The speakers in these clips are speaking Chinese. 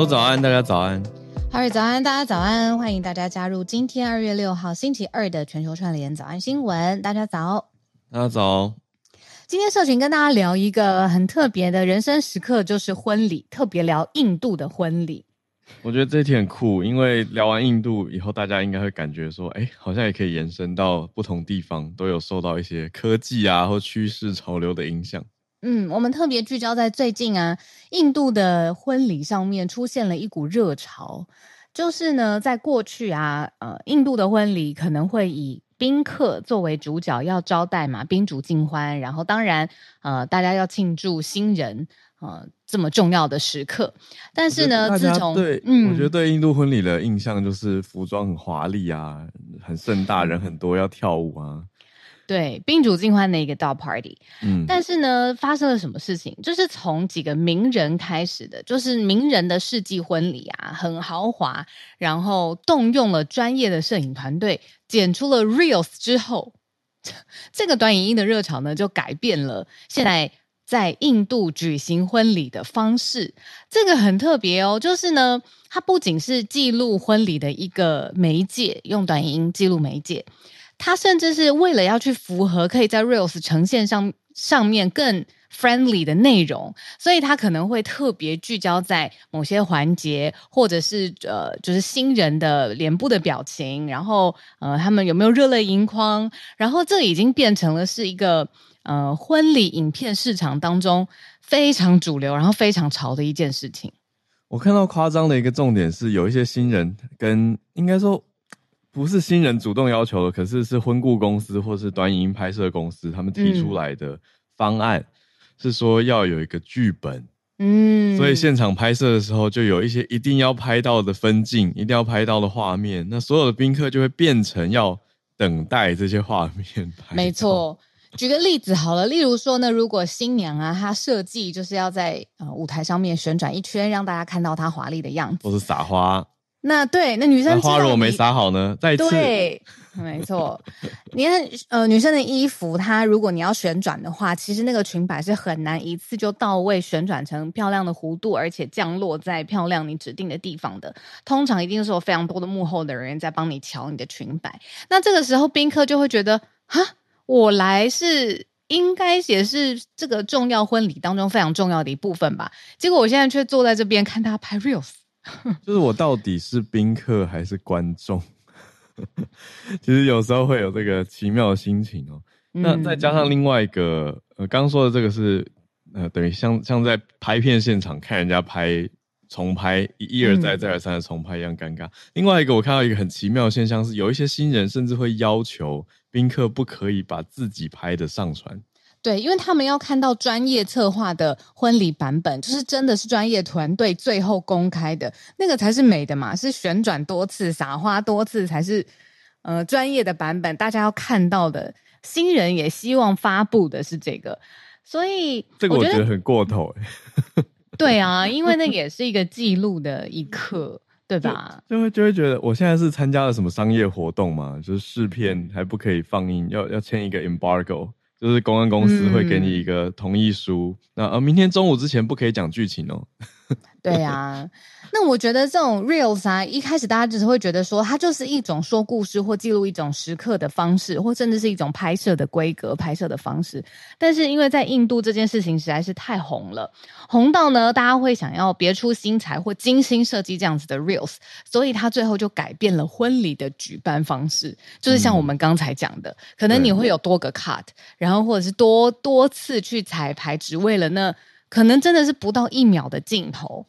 说早安，大家早安。哈瑞早安，大家早安，欢迎大家加入今天二月六号星期二的全球串联早安新闻。大家早，大家早。今天社群跟大家聊一个很特别的人生时刻，就是婚礼，特别聊印度的婚礼。我觉得这一题很酷，因为聊完印度以后，大家应该会感觉说，哎，好像也可以延伸到不同地方，都有受到一些科技啊或趋势潮流的影响。嗯，我们特别聚焦在最近啊，印度的婚礼上面出现了一股热潮，就是呢，在过去啊，呃，印度的婚礼可能会以宾客作为主角要招待嘛，宾主尽欢，然后当然，呃，大家要庆祝新人，呃，这么重要的时刻。但是呢，自从对，嗯，我觉得对印度婚礼的印象就是服装很华丽啊，很盛大，人很多，要跳舞啊。对，宾主尽欢的一个大 party，嗯，但是呢，发生了什么事情？就是从几个名人开始的，就是名人的世纪婚礼啊，很豪华，然后动用了专业的摄影团队，剪出了 reels 之后，这个短影音的热潮呢，就改变了现在在印度举行婚礼的方式。这个很特别哦，就是呢，它不仅是记录婚礼的一个媒介，用短影音记录媒介。他甚至是为了要去符合可以在 Reels 呈现上上面更 friendly 的内容，所以他可能会特别聚焦在某些环节，或者是呃，就是新人的脸部的表情，然后呃，他们有没有热泪盈眶，然后这已经变成了是一个呃婚礼影片市场当中非常主流，然后非常潮的一件事情。我看到夸张的一个重点是，有一些新人跟应该说。不是新人主动要求的，可是是婚顾公司或是短影音拍摄公司他们提出来的方案，嗯、是说要有一个剧本，嗯，所以现场拍摄的时候就有一些一定要拍到的分镜，一定要拍到的画面，那所有的宾客就会变成要等待这些画面拍。没错，举个例子好了，例如说呢，如果新娘啊，她设计就是要在呃舞台上面旋转一圈，让大家看到她华丽的样子，或是撒花。那对，那女生花如果没撒好呢？再一次，对，没错。你看，呃，女生的衣服，它如果你要旋转的话，其实那个裙摆是很难一次就到位旋转成漂亮的弧度，而且降落在漂亮你指定的地方的。通常一定是有非常多的幕后的人员在帮你调你的裙摆。那这个时候宾客就会觉得，哈，我来是应该也是这个重要婚礼当中非常重要的一部分吧？结果我现在却坐在这边看他拍 reels。就是我到底是宾客还是观众？其实有时候会有这个奇妙的心情哦。嗯、那再加上另外一个，呃，刚刚说的这个是，呃，等于像像在拍片现场看人家拍重拍一一而再再而三的重拍一样尴尬。嗯、另外一个，我看到一个很奇妙的现象是，有一些新人甚至会要求宾客不可以把自己拍的上传。对，因为他们要看到专业策划的婚礼版本，就是真的是专业团队最后公开的那个才是美的嘛，是旋转多次、撒花多次才是呃专业的版本，大家要看到的。新人也希望发布的是这个，所以这个我觉得很过头哎。对啊，因为那也是一个记录的一刻，对吧？就，就会就会觉得我现在是参加了什么商业活动嘛，就是试片还不可以放映，要要签一个 embargo。就是公安公司会给你一个同意书，嗯、那呃，明天中午之前不可以讲剧情哦。对呀、啊。那我觉得这种 reels 啊，一开始大家只是会觉得说，它就是一种说故事或记录一种时刻的方式，或甚至是一种拍摄的规格、拍摄的方式。但是因为在印度这件事情实在是太红了，红到呢，大家会想要别出心裁或精心设计这样子的 reels，所以他最后就改变了婚礼的举办方式，就是像我们刚才讲的，嗯、可能你会有多个 cut，然后或者是多多次去彩排，只为了那可能真的是不到一秒的镜头，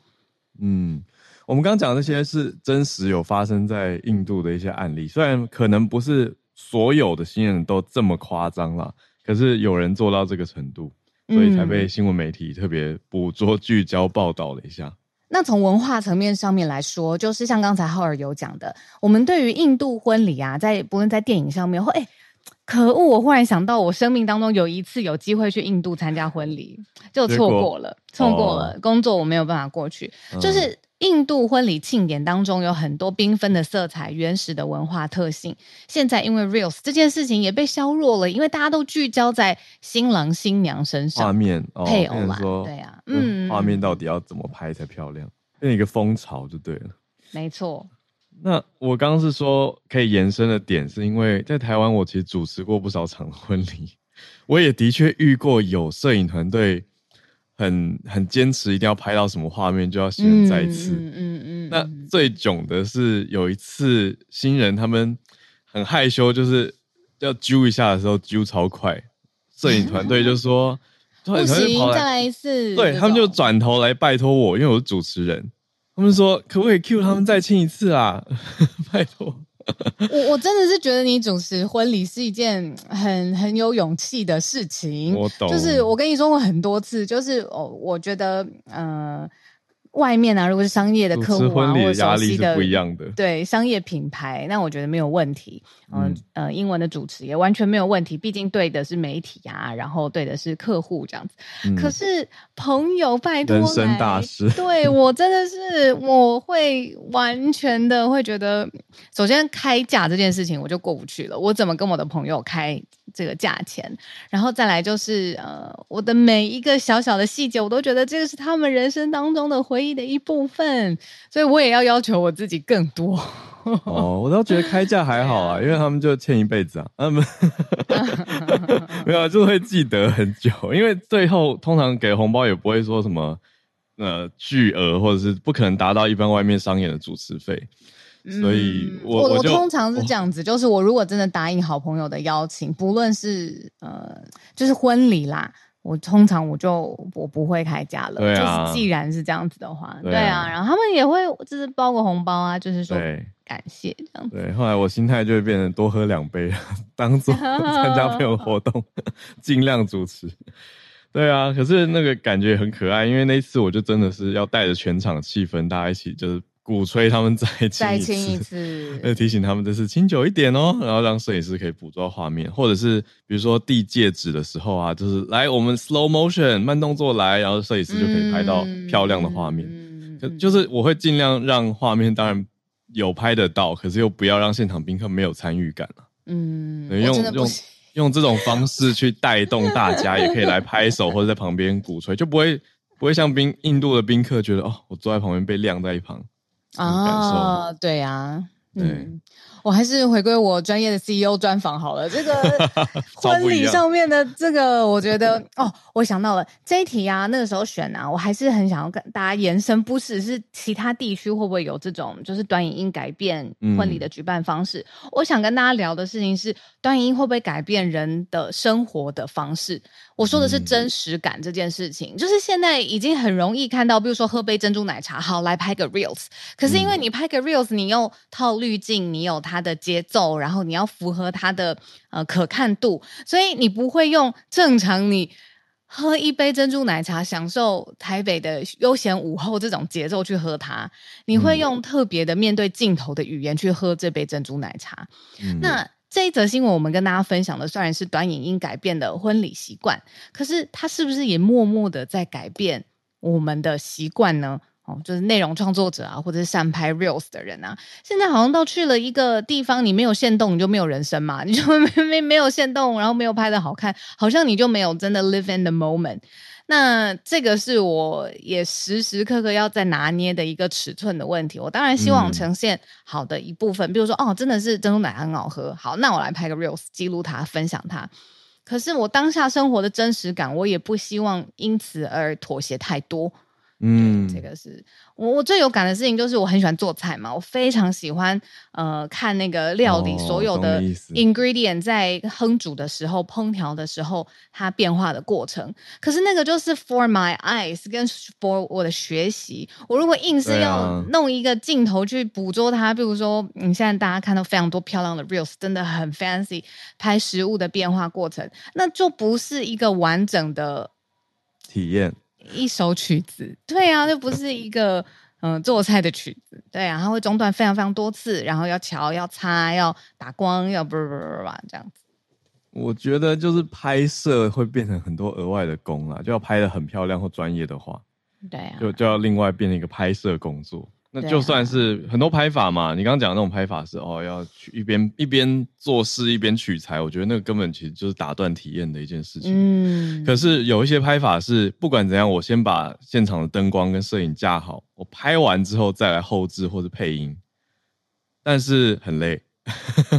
嗯。我们刚刚讲的那些是真实有发生在印度的一些案例，虽然可能不是所有的新人都这么夸张啦，可是有人做到这个程度，所以才被新闻媒体特别捕捉、聚焦报道了一下。嗯、那从文化层面上面来说，就是像刚才浩尔有讲的，我们对于印度婚礼啊，在不论在电影上面或哎，可恶！我忽然想到，我生命当中有一次有机会去印度参加婚礼，就错过了，错过，了，哦、工作我没有办法过去，嗯、就是。印度婚礼庆典当中有很多缤纷的色彩、原始的文化特性。现在因为 Reels 这件事情也被削弱了，因为大家都聚焦在新郎新娘身上，画面、哦、配偶嘛，对啊，嗯，画面到底要怎么拍才漂亮？变一个风潮就对了。没错。那我刚刚是说可以延伸的点，是因为在台湾，我其实主持过不少场婚礼，我也的确遇过有摄影团队很很坚持一定要拍到什么画面就要新人再次。嗯嗯嗯，嗯。那最囧的是有一次新人他们很害羞，就是要揪一下的时候揪超快，摄影团队就说 不行，再来一次。对，他们就转头来拜托我，因为我是主持人。他们说可不可以 cue 他们再亲一次啊？拜托，我我真的是觉得你主持婚礼是一件很很有勇气的事情。我懂，就是我跟你说过很多次，就是哦，我觉得嗯。呃外面啊，如果是商业的客户啊，或者熟悉的，不一样的对商业品牌，那我觉得没有问题。嗯呃，英文的主持也完全没有问题，毕竟对的是媒体啊，然后对的是客户这样子。嗯、可是朋友拜托，人生大事，对我真的是我会完全的会觉得，首先开价这件事情我就过不去了，我怎么跟我的朋友开？这个价钱，然后再来就是呃，我的每一个小小的细节，我都觉得这个是他们人生当中的回忆的一部分，所以我也要要求我自己更多。哦，我倒觉得开价还好啊，因为他们就欠一辈子啊，他们 没有就会记得很久，因为最后通常给红包也不会说什么呃巨额，或者是不可能达到一般外面商演的主持费。所以我，我通常是这样子，就是我如果真的答应好朋友的邀请，不论是呃，就是婚礼啦，我通常我就我不会开价了。对啊，就是既然是这样子的话，对啊，对啊，然后他们也会就是包个红包啊，就是说感谢这样子。对，后来我心态就会变成多喝两杯，当做 参加朋友活动，尽量主持。对啊，可是那个感觉很可爱，因为那一次我就真的是要带着全场气氛，大家一起就是。鼓吹他们再亲一次，再亲一次，要 提醒他们这次亲久一点哦，然后让摄影师可以捕捉画面，或者是比如说递戒指的时候啊，就是来我们 slow motion 慢动作来，然后摄影师就可以拍到漂亮的画面。嗯、就就是我会尽量让画面当然有拍得到，可是又不要让现场宾客没有参与感了。嗯，用用用这种方式去带动大家，也可以来拍手或者在旁边鼓吹，就不会不会像宾印度的宾客觉得哦，我坐在旁边被晾在一旁。啊，对呀、啊，嗯。我还是回归我专业的 CEO 专访好了。这个 婚礼上面的这个，我觉得哦，我想到了这一题啊，那个时候选啊，我还是很想要跟大家延伸，不只是其他地区会不会有这种就是短影音改变婚礼的举办方式。嗯、我想跟大家聊的事情是，短影音会不会改变人的生活的方式？我说的是真实感这件事情，嗯、就是现在已经很容易看到，比如说喝杯珍珠奶茶，好，来拍个 reels，可是因为你拍个 reels，你又套滤镜，你有它的节奏，然后你要符合它的呃可看度，所以你不会用正常你喝一杯珍珠奶茶，享受台北的悠闲午后这种节奏去喝它，你会用特别的面对镜头的语言去喝这杯珍珠奶茶。嗯、那这一则新闻我们跟大家分享的虽然是短影音改变的婚礼习惯，可是它是不是也默默的在改变我们的习惯呢？哦，就是内容创作者啊，或者是善拍 reels 的人啊，现在好像到去了一个地方，你没有限动，你就没有人生嘛，你就没没没有限动，然后没有拍的好看，好像你就没有真的 live in the moment。那这个是我也时时刻刻要在拿捏的一个尺寸的问题。我当然希望呈现好的一部分，嗯、比如说哦，真的是珍珠奶茶很好喝，好，那我来拍个 reels 记录它，分享它。可是我当下生活的真实感，我也不希望因此而妥协太多。嗯，这个是我我最有感的事情，就是我很喜欢做菜嘛，我非常喜欢呃看那个料理所有的 ingredient 在烹煮的时候、烹调的时候它变化的过程。可是那个就是 for my eyes 跟 for 我的学习。我如果硬是要弄一个镜头去捕捉它，比如说你现在大家看到非常多漂亮的 reels，真的很 fancy 拍食物的变化过程，那就不是一个完整的体验。一首曲子，对啊，就不是一个嗯、呃、做菜的曲子，对啊，它会中断非常非常多次，然后要调、要擦、要打光、要不不不不这样子。我觉得就是拍摄会变成很多额外的工啦，就要拍的很漂亮或专业的话，对啊，就就要另外变成一个拍摄工作。那就算是很多拍法嘛，你刚刚讲的那种拍法是哦，要去一边一边做事一边取材，我觉得那个根本其实就是打断体验的一件事情。嗯，可是有一些拍法是不管怎样，我先把现场的灯光跟摄影架好，我拍完之后再来后置或者配音，但是很累，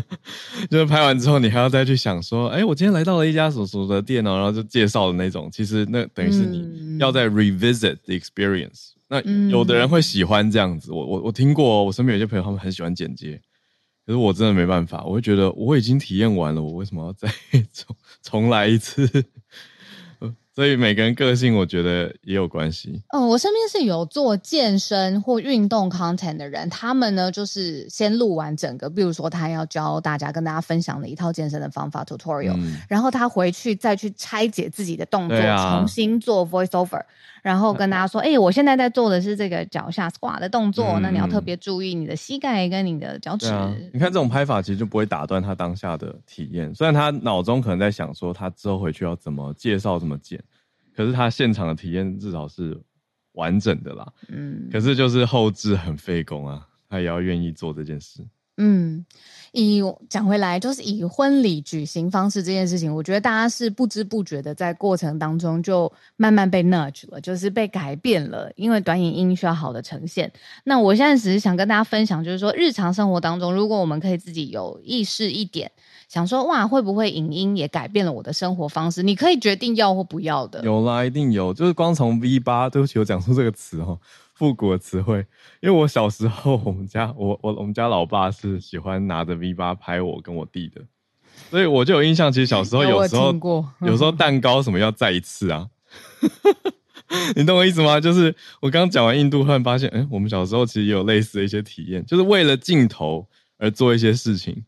就是拍完之后你还要再去想说，哎，我今天来到了一家什么什么的店哦，然后就介绍的那种，其实那等于是你要再 revisit the experience。那有的人会喜欢这样子，我我我听过，我身边有些朋友他们很喜欢剪接，可是我真的没办法，我会觉得我已经体验完了，我为什么要再 重重来一次？所以每个人个性，我觉得也有关系。嗯，我身边是有做健身或运动 content 的人，他们呢就是先录完整个，比如说他要教大家跟大家分享的一套健身的方法 tutorial，嗯，然后他回去再去拆解自己的动作，啊，重新做 voice over，然后跟大家说：“哎，欸，我现在在做的是这个脚下 squat 的动作，嗯，那你要特别注意你的膝盖跟你的脚趾。啊”你看这种拍法其实就不会打断他当下的体验，虽然他脑中可能在想说他之后回去要怎么介绍、怎么剪。可是他现场的体验至少是完整的啦，嗯，可是就是后置很费工啊，他也要愿意做这件事。嗯，以讲回来，就是以婚礼举行方式这件事情，我觉得大家是不知不觉的在过程当中就慢慢被 nudge 了，就是被改变了，因为短影音需要好的呈现。那我现在只是想跟大家分享，就是说日常生活当中，如果我们可以自己有意识一点。想说哇，会不会影音也改变了我的生活方式？你可以决定要或不要的。有啦，一定有。就是光从 V 八，对不起，我讲出这个词哦，复古的词汇。因为我小时候，我们家我我我们家老爸是喜欢拿着 V 八拍我跟我弟的，所以我就有印象。其实小时候有时候有时候蛋糕什么要再一次啊，你懂我意思吗？就是我刚讲完印度，突然发现，哎，我们小时候其实也有类似的一些体验，就是为了镜头而做一些事情。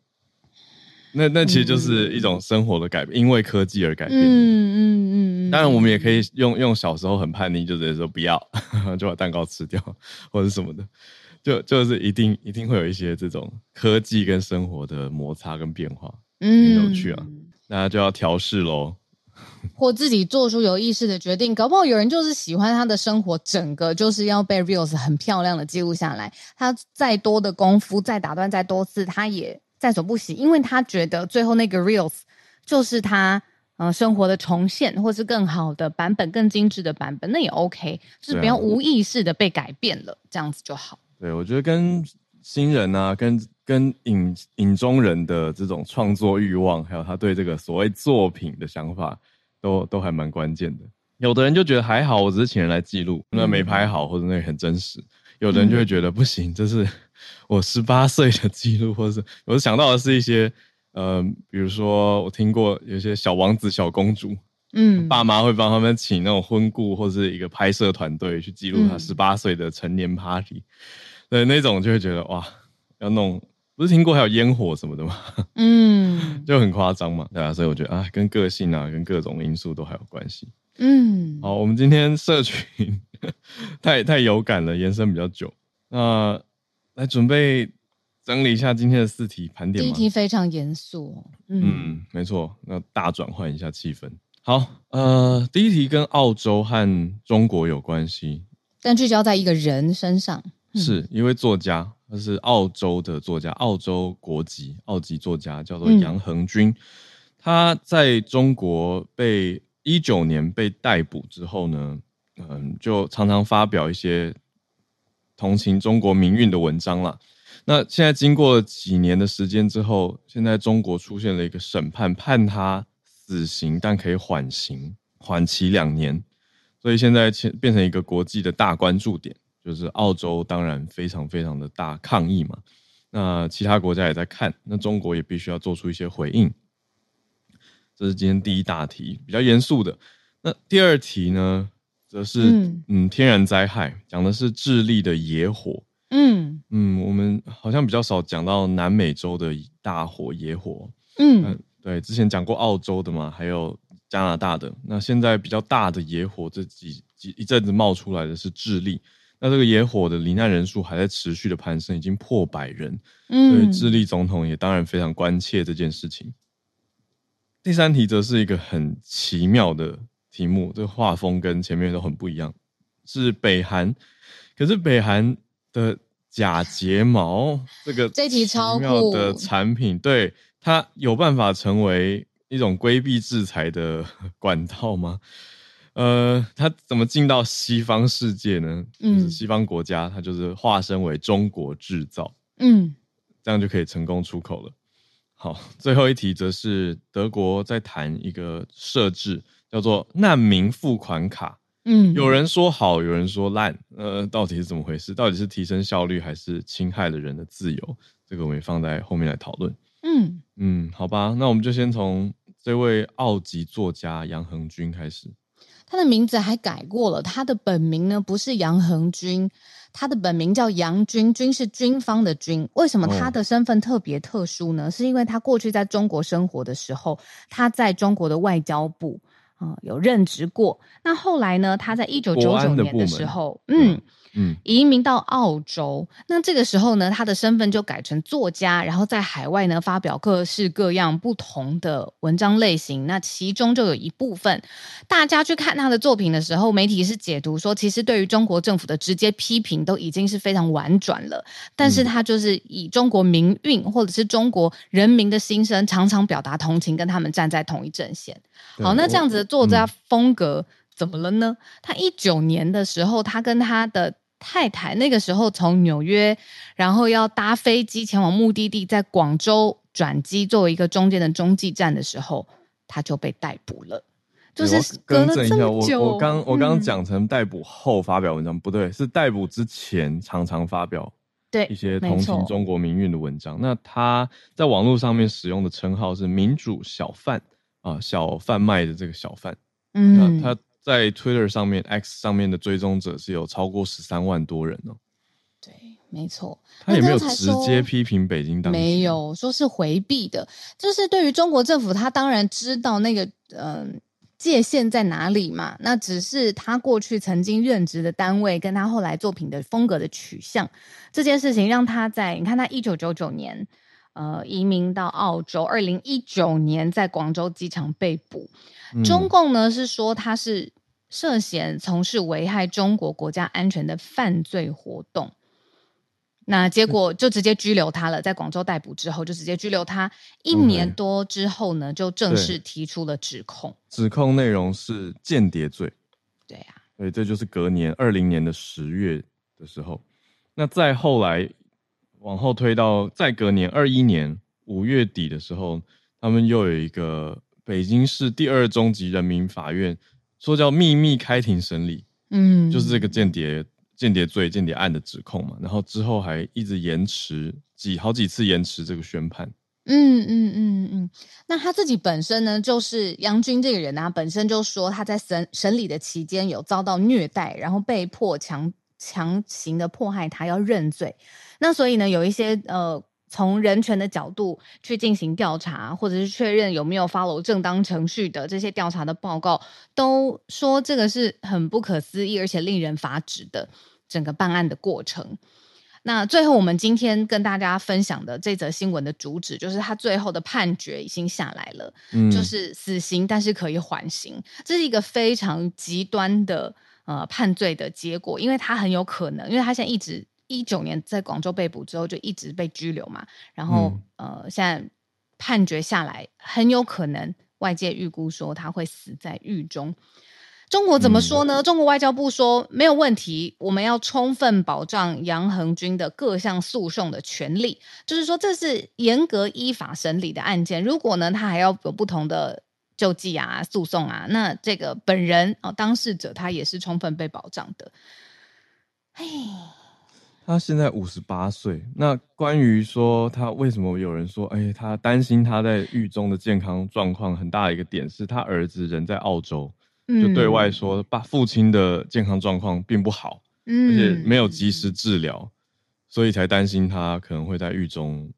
那那其实就是一种生活的改变，嗯、因为科技而改变。嗯嗯嗯。当然，我们也可以用用小时候很叛逆，就直接说不要，就把蛋糕吃掉，或者什么的，就就是一定一定会有一些这种科技跟生活的摩擦跟变化，嗯，很有趣啊。那就要调试喽，或自己做出有意识的决定。搞不好有人就是喜欢他的生活，整个就是要被 reels 很漂亮的记录下来。他再多的功夫，再打断再多次，他也。在所不惜，因为他觉得最后那个 reels 就是他呃生活的重现，或是更好的版本、更精致的版本，那也 OK，就是不要无意识的被改变了，这样子就好。对，我觉得跟新人啊，跟跟影影中人的这种创作欲望，还有他对这个所谓作品的想法，都都还蛮关键的。有的人就觉得还好，我只是请人来记录，那没拍好，或者那个很真实。有的人就会觉得不行，这是。我十八岁的记录，或者是我想到的是一些，呃，比如说我听过有些小王子、小公主，嗯，爸妈会帮他们请那种婚顾或是一个拍摄团队去记录他十八岁的成年 party，对，那种就会觉得哇，要弄，不是听过还有烟火什么的吗？嗯，就很夸张嘛，对啊，所以我觉得啊，跟个性啊，跟各种因素都还有关系。嗯，好，我们今天社群 太太有感了，延伸比较久，那。来准备整理一下今天的四题盘点。第一题非常严肃，嗯，嗯，没错，那大转换一下气氛。好，呃，第一题跟澳洲和中国有关系，但聚焦在一个人身上，嗯、是一位作家，他是澳洲的作家，澳洲国籍，澳籍作家，叫做杨恒军。嗯、他在中国被一九年被逮捕之后呢，嗯，就常常发表一些。同情中国民运的文章了。那现在经过几年的时间之后，现在中国出现了一个审判，判他死刑，但可以缓刑，缓期两年。所以现在变成一个国际的大关注点，就是澳洲当然非常非常的大抗议嘛。那其他国家也在看，那中国也必须要做出一些回应。这是今天第一大题，比较严肃的。那第二题呢？则是嗯，嗯，天然灾害，讲的是智利的野火。嗯嗯，我们好像比较少讲到南美洲的大火野火。嗯，嗯，对，之前讲过澳洲的嘛，还有加拿大的。那现在比较大的野火，这几几一阵子冒出来的是智利。那这个野火的罹难人数还在持续的攀升，已经破百人。嗯，所以智利总统也当然非常关切这件事情。第三题则是一个很奇妙的。题目这个画风跟前面都很不一样，是北韩，可是北韩的假睫毛，这个这题超妙的产品，对，它有办法成为一种规避制裁的 管道吗？呃，它怎么进到西方世界呢？嗯，就是西方国家，它就是化身为中国制造，嗯，这样就可以成功出口了。好，最后一题则是德国在谈一个设置，叫做难民付款卡。嗯，有人说好，有人说烂，呃，到底是怎么回事？到底是提升效率，还是侵害了人的自由？这个我们也放在后面来讨论。嗯嗯，好吧，那我们就先从这位澳籍作家杨恒军开始。他的名字还改过了，他的本名呢不是杨恒军，他的本名叫杨军，军是军方的军。为什么他的身份特别特殊呢？哦、是因为他过去在中国生活的时候，他在中国的外交部。啊，有任职过。那后来呢？他在一九九九年的时候，嗯。嗯，移民到澳洲，那这个时候呢，他的身份就改成作家，然后在海外呢发表各式各样不同的文章类型。那其中就有一部分，大家去看他的作品的时候，媒体是解读说，其实对于中国政府的直接批评都已经是非常婉转了。但是他就是以中国民运或者是中国人民的心声，常常表达同情，跟他们站在同一阵线。好，那这样子的作家风格怎么了呢？他一九年的时候，他跟他的太太那个时候从纽约，然后要搭飞机前往目的地，在广州转机作为一个中间的中继站的时候，他就被逮捕了。就是隔了这么久，更正一下，我我刚我刚讲成逮捕后发表文章，嗯、不对，是逮捕之前常常发表对一些同情中国民运的文章。那他在网络上面使用的称号是“民主小贩”啊，小贩卖的这个小贩。嗯，他。在 Twitter 上面，X 上面的追踪者是有超过十三万多人哦。对，没错。他也没有直接批评北京当局，没有说是回避的。就是对于中国政府，他当然知道那个嗯、呃、界限在哪里嘛。那只是他过去曾经任职的单位，跟他后来作品的风格的取向，这件事情让他在你看，他一九九九年呃移民到澳洲，二零一九年在广州机场被捕。中共呢是说他是涉嫌从事危害中国国家安全的犯罪活动，那结果就直接拘留他了。在广州逮捕之后，就直接拘留他一年多之后呢，就正式提出了指控。指控内容是间谍罪。对呀，对，这就是隔年二零年的十月的时候。那再后来往后推到再隔年二一年五月底的时候，他们又有一个。北京市第二中级人民法院说叫秘密开庭审理，嗯，就是这个间谍间谍罪间谍案的指控嘛，然后之后还一直延迟几好几次延迟这个宣判。嗯嗯嗯嗯，那他自己本身呢，就是杨军这个人啊，本身就说他在审审理的期间有遭到虐待，然后被迫强强行的迫害他要认罪，那所以呢，有一些呃。从人权的角度去进行调查，或者是确认有没有 follow 正当程序的这些调查的报告，都说这个是很不可思议而且令人发指的整个办案的过程。那最后，我们今天跟大家分享的这则新闻的主旨，就是他最后的判决已经下来了，嗯，就是死刑，但是可以缓刑。这是一个非常极端的呃判罪的结果，因为他很有可能，因为他现在一直。一九年在广州被捕之后，就一直被拘留嘛。然后，嗯、呃，现在判决下来，很有可能外界预估说他会死在狱中。中国怎么说呢？嗯、中国外交部说没有问题，我们要充分保障杨恒军的各项诉讼的权利，就是说这是严格依法审理的案件。如果呢，他还要有不同的救济啊、诉讼啊，那这个本人哦，当事者他也是充分被保障的。哎。他现在五十八岁。那关于说他为什么有人说，哎，他担心他在狱中的健康状况很大的一个点是他儿子人在澳洲，就对外说爸父亲的健康状况并不好，嗯，而且没有及时治疗，所以才担心他可能会在狱中，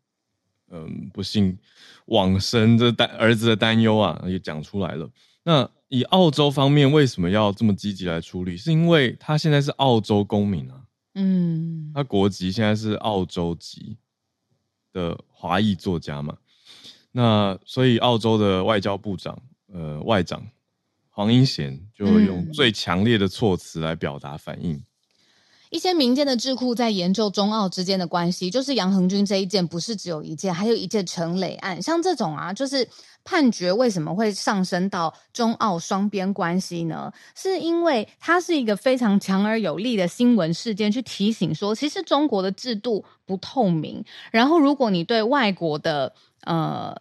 嗯，不幸往生。这担儿子的担忧啊，也讲出来了。那以澳洲方面为什么要这么积极来处理？是因为他现在是澳洲公民啊。嗯，他国籍现在是澳洲籍的华裔作家嘛？那所以澳洲的外交部长，呃，外长黄英贤就会用最强烈的措辞来表达反应。一些民间的智库在研究中澳之间的关系，就是杨恒均这一件不是只有一件，还有一件陈磊案。像这种啊，就是判决为什么会上升到中澳双边关系呢？是因为它是一个非常强而有力的新闻事件，去提醒说，其实中国的制度不透明。然后，如果你对外国的呃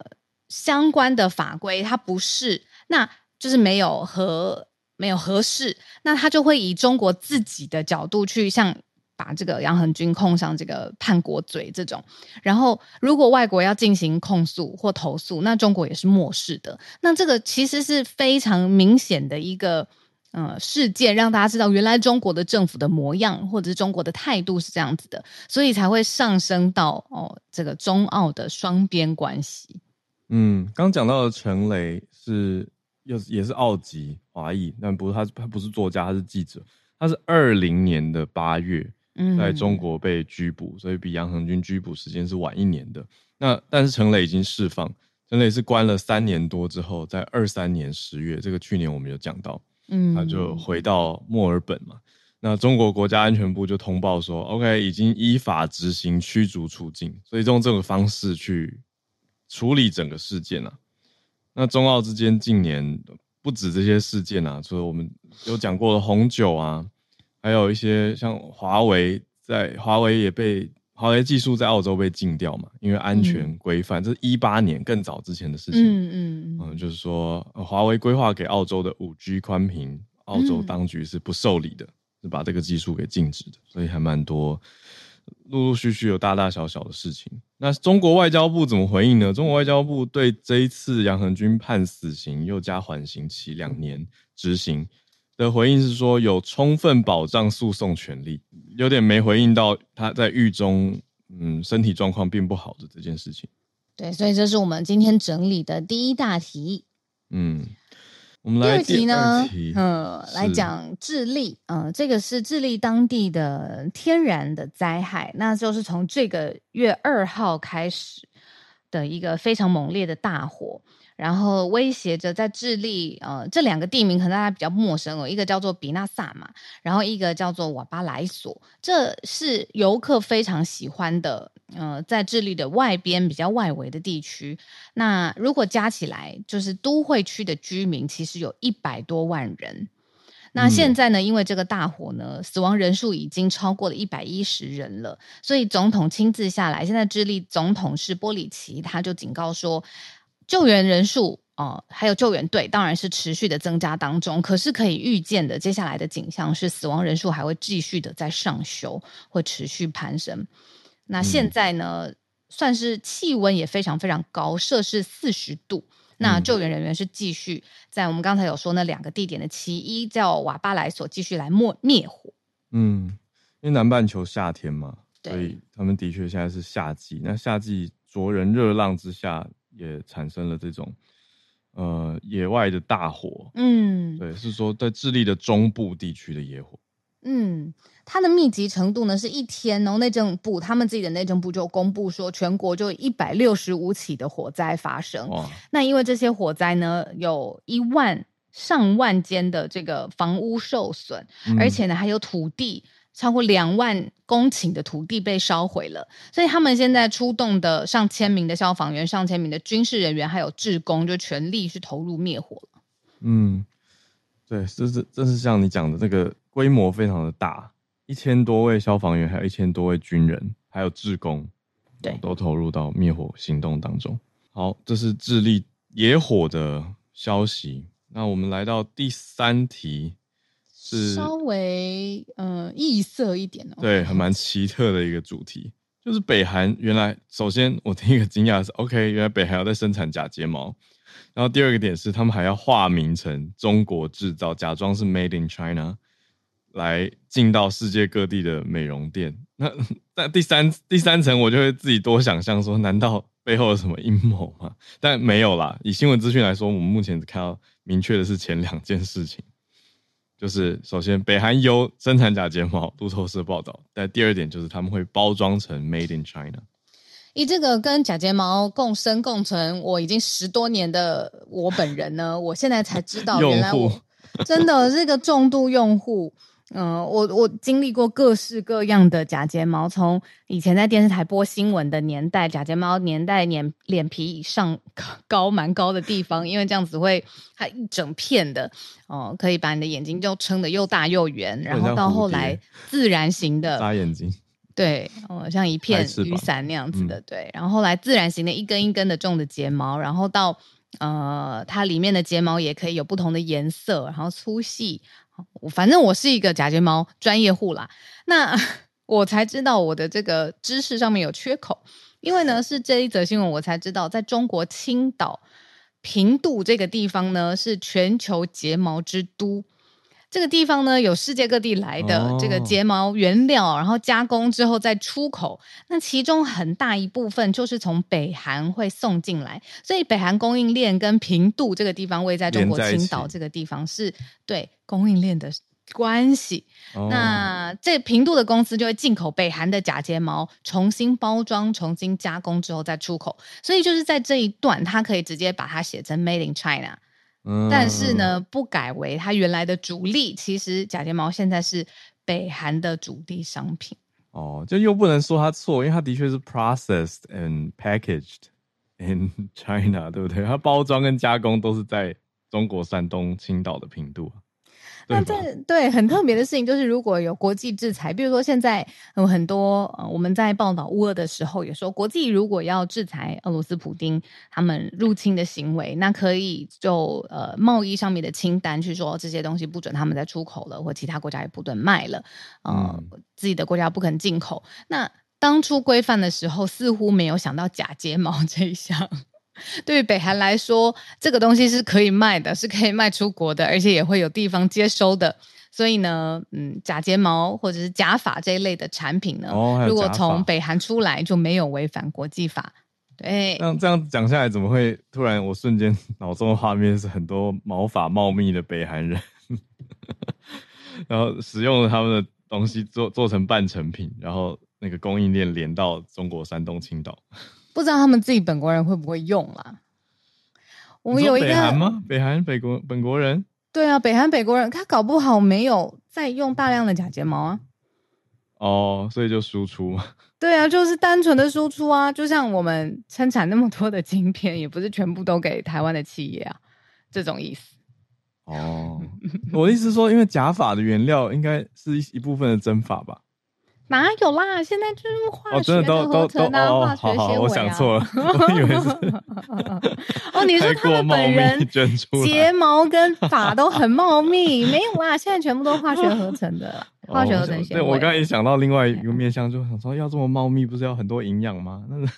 相关的法规它不是，那就是没有和。没有合适，那他就会以中国自己的角度去像把这个杨恒均控上这个叛国罪这种。然后，如果外国要进行控诉或投诉，那中国也是漠视的。那这个其实是非常明显的一个呃事件，让大家知道原来中国的政府的模样或者是中国的态度是这样子的，所以才会上升到哦这个中澳的双边关系。嗯，刚讲到的陈雷是。又也是澳籍华裔，但不是他，他不是作家，他是记者。他是二零年的八月在中国被拘捕，嗯、所以比杨恒军拘捕时间是晚一年的。那但是陈磊已经释放，陈磊是关了三年多之后，在二三年十月，这个去年我们有讲到，嗯，他就回到墨尔本嘛。那中国国家安全部就通报说，OK，已经依法执行驱逐出境，所以用这种方式去处理整个事件啊。那中澳之间近年不止这些事件啊，除了我们有讲过的红酒啊，还有一些像华为在华为也被华为技术在澳洲被禁掉嘛，因为安全规范，嗯、这是一八年更早之前的事情。嗯嗯嗯，就是说华为规划给澳洲的五 G 宽频，澳洲当局是不受理的，嗯、是把这个技术给禁止的，所以还蛮多。陆陆续续有大大小小的事情，那中国外交部怎么回应呢？中国外交部对这一次杨恒军判死刑又加缓刑期两年执行的回应是说，有充分保障诉讼权利，有点没回应到他在狱中嗯身体状况并不好的这件事情。对，所以这是我们今天整理的第一大题。嗯。我们来第二题呢，题嗯，来讲智利，嗯，这个是智利当地的天然的灾害，那就是从这个月二号开始的一个非常猛烈的大火。然后威胁着在智利，呃，这两个地名可能大家比较陌生哦，一个叫做比纳萨嘛，然后一个叫做瓦巴莱索，这是游客非常喜欢的，呃，在智利的外边比较外围的地区。那如果加起来，就是都会区的居民其实有一百多万人。那现在呢，因为这个大火呢，死亡人数已经超过了一百一十人了，所以总统亲自下来，现在智利总统是波里奇，他就警告说。救援人数哦，还有救援队当然是持续的增加当中。可是可以预见的，接下来的景象是死亡人数还会继续的在上修，会持续攀升。那现在呢，嗯、算是气温也非常非常高，摄氏四十度。那救援人员是继续在我们刚才有说那两个地点的其一叫瓦巴莱索继续来灭灭火。嗯，因为南半球夏天嘛，对所以他们的确现在是夏季。那夏季灼人热浪之下。也产生了这种呃野外的大火，嗯，对，是说在智利的中部地区的野火，嗯，它的密集程度呢是一天哦，内政部他们自己的内政部就公布说，全国就一百六十五起的火灾发生，哇，那因为这些火灾呢，有一万上万间的这个房屋受损，嗯、而且呢还有土地。超过两万公顷的土地被烧毁了，所以他们现在出动的上千名的消防员、上千名的军事人员还有志工，就全力去投入灭火了。嗯，对，这是这是像你讲的这个规模非常的大，一千多位消防员，还有一千多位军人，还有志工，对，都投入到灭火行动当中。好，这是智利野火的消息。那我们来到第三题。是稍微呃异色一点哦，对，还蛮奇特的一个主题，就是北韩原来首先我第一个惊讶是，OK，原来北韩要在生产假睫毛，然后第二个点是他们还要化名成中国制造，假装是 Made in China 来进到世界各地的美容店。那那第三第三层我就会自己多想象说，难道背后有什么阴谋吗？但没有啦，以新闻资讯来说，我们目前只看到明确的是前两件事情。就是首先，北韩有生产假睫毛，路透社报道。但第二点就是他们会包装成 Made in China。以这个跟假睫毛共生共存，我已经十多年的我本人呢，我现在才知道，原来我真的这个重度用户。嗯、呃，我我经历过各式各样的假睫毛，从以前在电视台播新闻的年代，假睫毛年代脸脸皮以上高 蛮高的地方，因为这样子会它一整片的哦、呃，可以把你的眼睛就撑得又大又圆，然后到后来自然型的 眨眼睛，对，哦、呃，像一片雨伞那样子的，对，然后后来自然型的一根一根的种的睫毛，然后到呃，它里面的睫毛也可以有不同的颜色，然后粗细。反正我是一个假睫毛专业户啦，那 我才知道我的这个知识上面有缺口，因为呢是这一则新闻我才知道，在中国青岛平度这个地方呢是全球睫毛之都。这个地方呢，有世界各地来的这个睫毛原料，哦、然后加工之后再出口。那其中很大一部分就是从北韩会送进来，所以北韩供应链跟平度这个地方位在中国青岛这个地方是对供应链的关系。哦、那这平度的公司就会进口北韩的假睫毛，重新包装、重新加工之后再出口。所以就是在这一段，它可以直接把它写成 Made in China。但是呢，不改为它原来的主力。其实假睫毛现在是北韩的主力商品。哦，就又不能说它错，因为它的确是 processed and packaged in China，对不对？它包装跟加工都是在中国山东青岛的平度。那这对很特别的事情就是，如果有国际制裁，比如说现在有很多呃，我们在报道乌俄的时候也说，国际如果要制裁俄罗斯普丁他们入侵的行为，那可以就呃贸易上面的清单去说这些东西不准他们再出口了，或其他国家也不准卖了，呃，嗯、自己的国家不肯进口。那当初规范的时候，似乎没有想到假睫毛这一项。对于北韩来说，这个东西是可以卖的，是可以卖出国的，而且也会有地方接收的。所以呢，嗯，假睫毛或者是假发这一类的产品呢，哦、如果从北韩出来，就没有违反国际法。对，那这样讲下来，怎么会突然我瞬间脑中的画面是很多毛发茂密的北韩人，然后使用了他们的东西做做成半成品，然后那个供应链连到中国山东青岛。不知道他们自己本国人会不会用啦？我们有一个北韩吗？北韩北国本国人？对啊，北韩北国人，他搞不好没有在用大量的假睫毛啊。哦，所以就输出。对啊，就是单纯的输出啊，就像我们生产那么多的晶片，也不是全部都给台湾的企业啊，这种意思。哦，我的意思说，因为假发的原料应该是一一部分的真发吧。哪有啦？现在就是化学的合成啊，哦、化学纤维啊。我想错了，我以为是。哦，你说他们本人睫毛跟发都很茂密，没有啦，现在全部都化学合成的，化学合成纤维。对，我刚才也想到另外一个面向，就想说要这么茂密，不是要很多营养吗？那是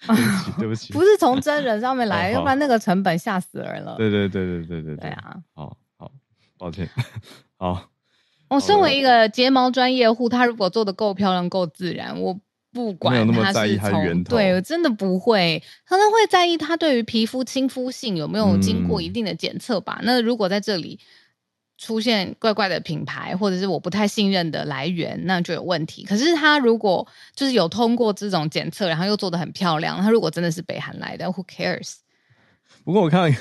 对不起，对不起，不是从真人上面来，要不然那个成本吓死人了。对对对对对对对啊！好好，抱歉，好。我身为一个睫毛专业户，他如果做的够漂亮、够自然，我不管他是从对，我真的不会，可能会在意他对于皮肤亲肤性有没有经过一定的检测吧。嗯、那如果在这里出现怪怪的品牌，或者是我不太信任的来源，那就有问题。可是他如果就是有通过这种检测，然后又做的很漂亮，他如果真的是北韩来的，Who cares？不过我看到一个。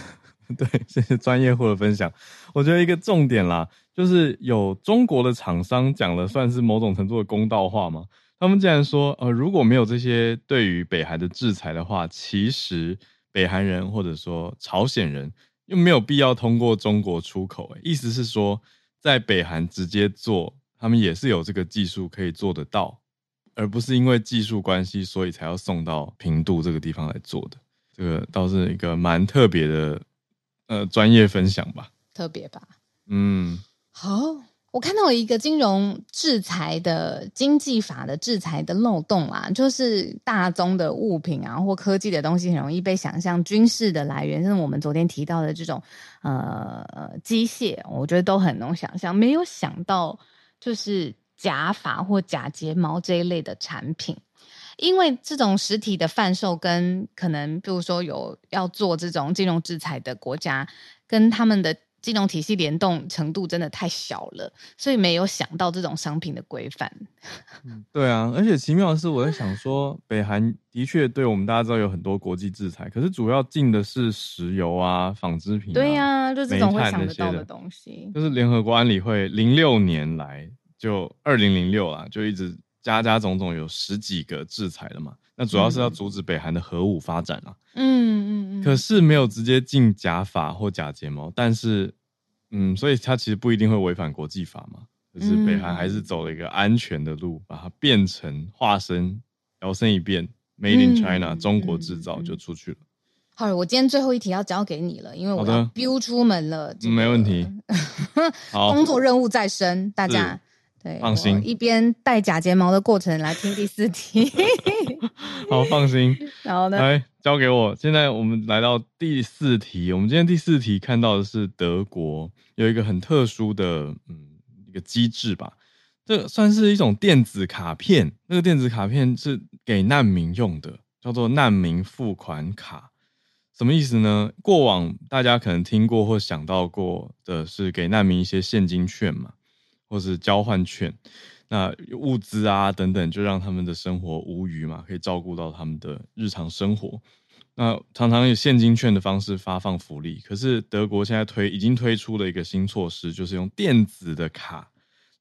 对，谢谢专业户的分享。我觉得一个重点啦，就是有中国的厂商讲了，算是某种程度的公道话嘛。他们竟然说，呃，如果没有这些对于北韩的制裁的话，其实北韩人或者说朝鲜人又没有必要通过中国出口。意思是说，在北韩直接做，他们也是有这个技术可以做得到，而不是因为技术关系，所以才要送到平度这个地方来做的。这个倒是一个蛮特别的。呃，专业分享吧，特别吧，嗯，好，我看到一个金融制裁的经济法的制裁的漏洞啦，就是大宗的物品啊或科技的东西很容易被想象军事的来源，像我们昨天提到的这种呃机械，我觉得都很能想象，没有想到就是假发或假睫毛这一类的产品。因为这种实体的贩售跟可能，比如说有要做这种金融制裁的国家，跟他们的金融体系联动程度真的太小了，所以没有想到这种商品的规范。对啊，而且奇妙的是，我在想说，北韩的确对我们大家知道有很多国际制裁，可是主要进的是石油啊、纺织品、啊。对呀、啊，就这种会想得到的东西。就是联合国安理会零六年来就二零零六啊，就一直加加总总有十几个制裁了嘛。那主要是要阻止北韩的核武发展啊。嗯嗯嗯。可是没有直接禁假发或假睫毛，但是。嗯，所以它其实不一定会违反国际法嘛。可是北韩还是走了一个安全的路，嗯、把它变成化身，摇身一变，Made in China，、嗯、中国制造就出去了。好了，我今天最后一题要交给你了，因为我要 biu 出门了、这个。没问题。好，工作任务在身，大家对放心。一边戴假睫毛的过程来听第四题。好，放心。然后呢？来交给我。现在我们来到第四题。我们今天第四题看到的是德国有一个很特殊的嗯一个机制吧。这算是一种电子卡片。那个电子卡片是给难民用的，叫做难民付款卡。什么意思呢？过往大家可能听过或想到过的是给难民一些现金券嘛，或是交换券。那物资啊等等，就让他们的生活无虞嘛，可以照顾到他们的日常生活。那常常以现金券的方式发放福利，可是德国现在推已经推出了一个新措施，就是用电子的卡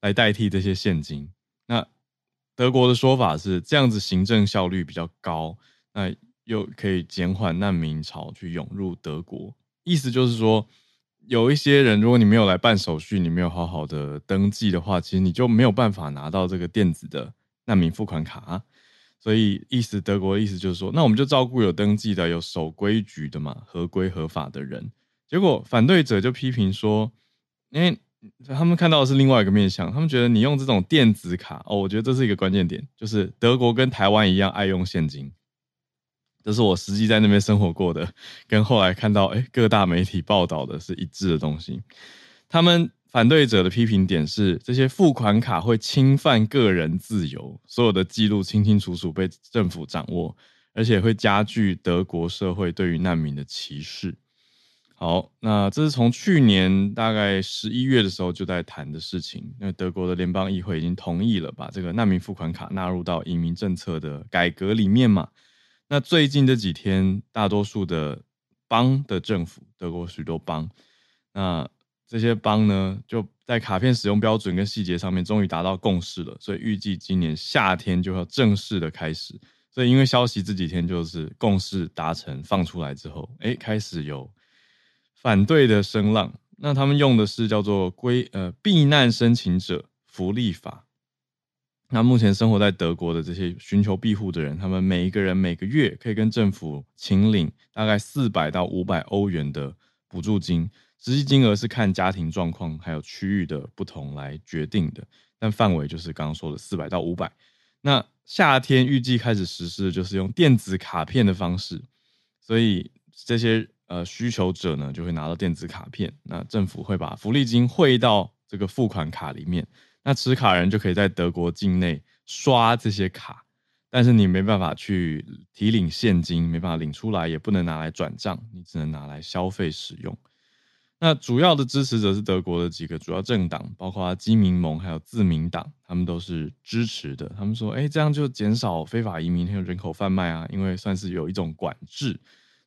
来代替这些现金。那德国的说法是这样子，行政效率比较高，那又可以减缓难民潮去涌入德国。意思就是说。有一些人，如果你没有来办手续，你没有好好的登记的话，其实你就没有办法拿到这个电子的难民付款卡。所以意思，德国的意思就是说，那我们就照顾有登记的、有守规矩的嘛，合规合法的人。结果反对者就批评说，因为他们看到的是另外一个面向，他们觉得你用这种电子卡，哦，我觉得这是一个关键点，就是德国跟台湾一样爱用现金。这是我实际在那边生活过的，跟后来看到哎各大媒体报道的是一致的东西。他们反对者的批评点是，这些付款卡会侵犯个人自由，所有的记录清清楚楚被政府掌握，而且会加剧德国社会对于难民的歧视。好，那这是从去年大概十一月的时候就在谈的事情。那德国的联邦议会已经同意了，把这个难民付款卡纳入到移民政策的改革里面嘛。那最近这几天，大多数的邦的政府，德国许多邦，那这些邦呢，就在卡片使用标准跟细节上面，终于达到共识了。所以预计今年夏天就要正式的开始。所以因为消息这几天就是共识达成放出来之后，哎，开始有反对的声浪。那他们用的是叫做归呃避难申请者福利法。那目前生活在德国的这些寻求庇护的人，他们每一个人每个月可以跟政府请领大概四百到五百欧元的补助金，实际金额是看家庭状况还有区域的不同来决定的，但范围就是刚刚说的四百到五百。那夏天预计开始实施的就是用电子卡片的方式，所以这些呃需求者呢就会拿到电子卡片，那政府会把福利金汇到这个付款卡里面。那持卡人就可以在德国境内刷这些卡，但是你没办法去提领现金，没办法领出来，也不能拿来转账，你只能拿来消费使用。那主要的支持者是德国的几个主要政党，包括基民盟还有自民党，他们都是支持的。他们说，哎，这样就减少非法移民还有人口贩卖啊，因为算是有一种管制，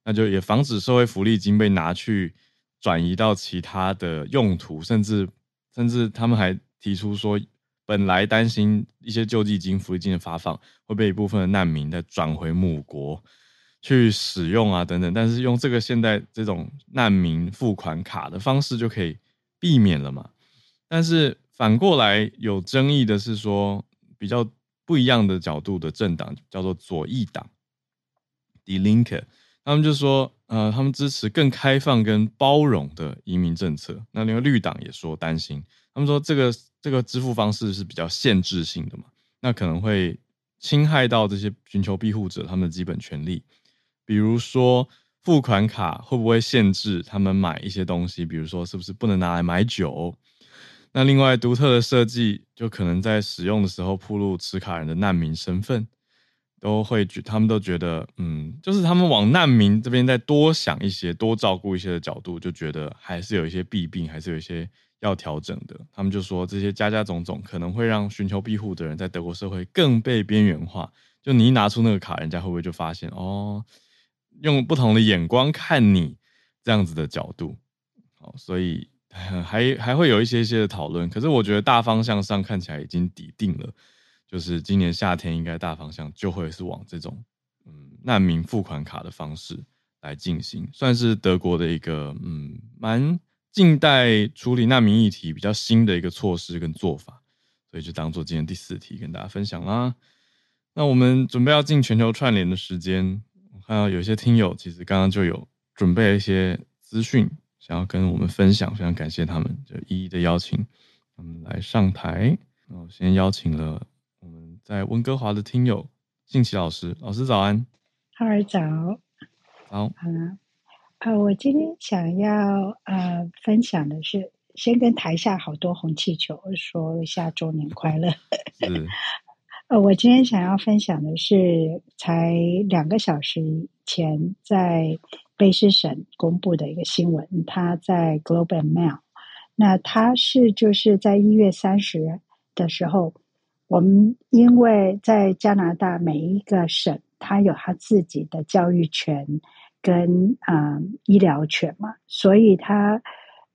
那就也防止社会福利金被拿去转移到其他的用途，甚至甚至他们还。提出说，本来担心一些救济金、福利金的发放会被一部分的难民再转回母国去使用啊，等等。但是用这个现在这种难民付款卡的方式就可以避免了嘛？但是反过来有争议的是说，比较不一样的角度的政党叫做左翼党，Die Linke，他们就说，呃，他们支持更开放跟包容的移民政策。那另外绿党也说担心，他们说这个。这个支付方式是比较限制性的嘛，那可能会侵害到这些寻求庇护者他们的基本权利，比如说付款卡会不会限制他们买一些东西，比如说是不是不能拿来买酒？那另外独特的设计就可能在使用的时候暴露持卡人的难民身份，都会觉，他们都觉得，嗯，就是他们往难民这边再多想一些、多照顾一些的角度，就觉得还是有一些弊病，还是有一些要调整的。他们就说，这些加加种种可能会让寻求庇护的人在德国社会更被边缘化。就你一拿出那个卡，人家会不会就发现哦，用不同的眼光看你这样子的角度？好，所以。还还会有一些些的讨论，可是我觉得大方向上看起来已经底定了，就是今年夏天应该大方向就会是往这种嗯难民付款卡的方式来进行，算是德国的一个嗯蛮近代处理难民议题比较新的一个措施跟做法，所以就当做今天第四题跟大家分享啦。那我们准备要进全球串联的时间，我看到有些听友其实刚刚就有准备一些资讯。想要跟我们分享，非常感谢他们，就一一的邀请他们来上台。那我先邀请了我们在温哥华的听友信奇老师，老师早安。嗨早。早。好了，呃，我今天想要呃分享的是，先跟台下好多红气球说一下周年快乐。呃，我今天想要分享的是，才两个小时前在。卑诗省公布的一个新闻，他在 Globe and Mail。那他是就是在一月三十的时候，我们因为在加拿大每一个省，它有它自己的教育权跟啊、呃、医疗权嘛，所以他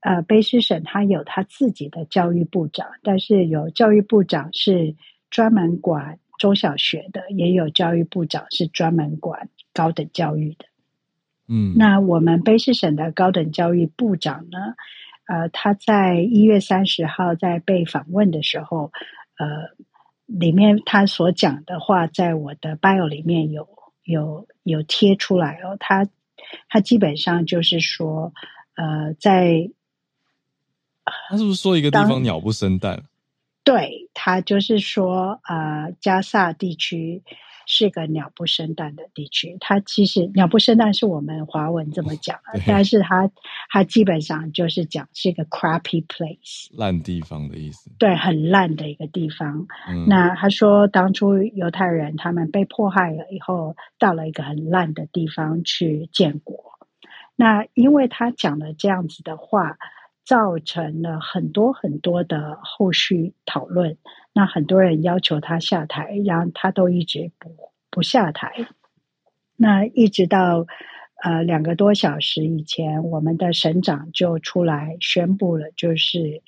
呃卑诗省他有他自己的教育部长，但是有教育部长是专门管中小学的，也有教育部长是专门管高等教育的。嗯，那我们卑诗省的高等教育部长呢，呃，他在一月三十号在被访问的时候，呃，里面他所讲的话，在我的 bio 里面有有有贴出来哦。他他基本上就是说，呃，在他是不是说一个地方鸟不生蛋？对，他就是说，呃，加萨地区。是个鸟不生蛋的地区，它其实鸟不生蛋是我们华文这么讲的，但是它它基本上就是讲是一个 crappy place，烂地方的意思。对，很烂的一个地方。嗯、那他说，当初犹太人他们被迫害了以后，到了一个很烂的地方去建国。那因为他讲了这样子的话。造成了很多很多的后续讨论，那很多人要求他下台，然后他都一直不不下台。那一直到呃两个多小时以前，我们的省长就出来宣布了，就是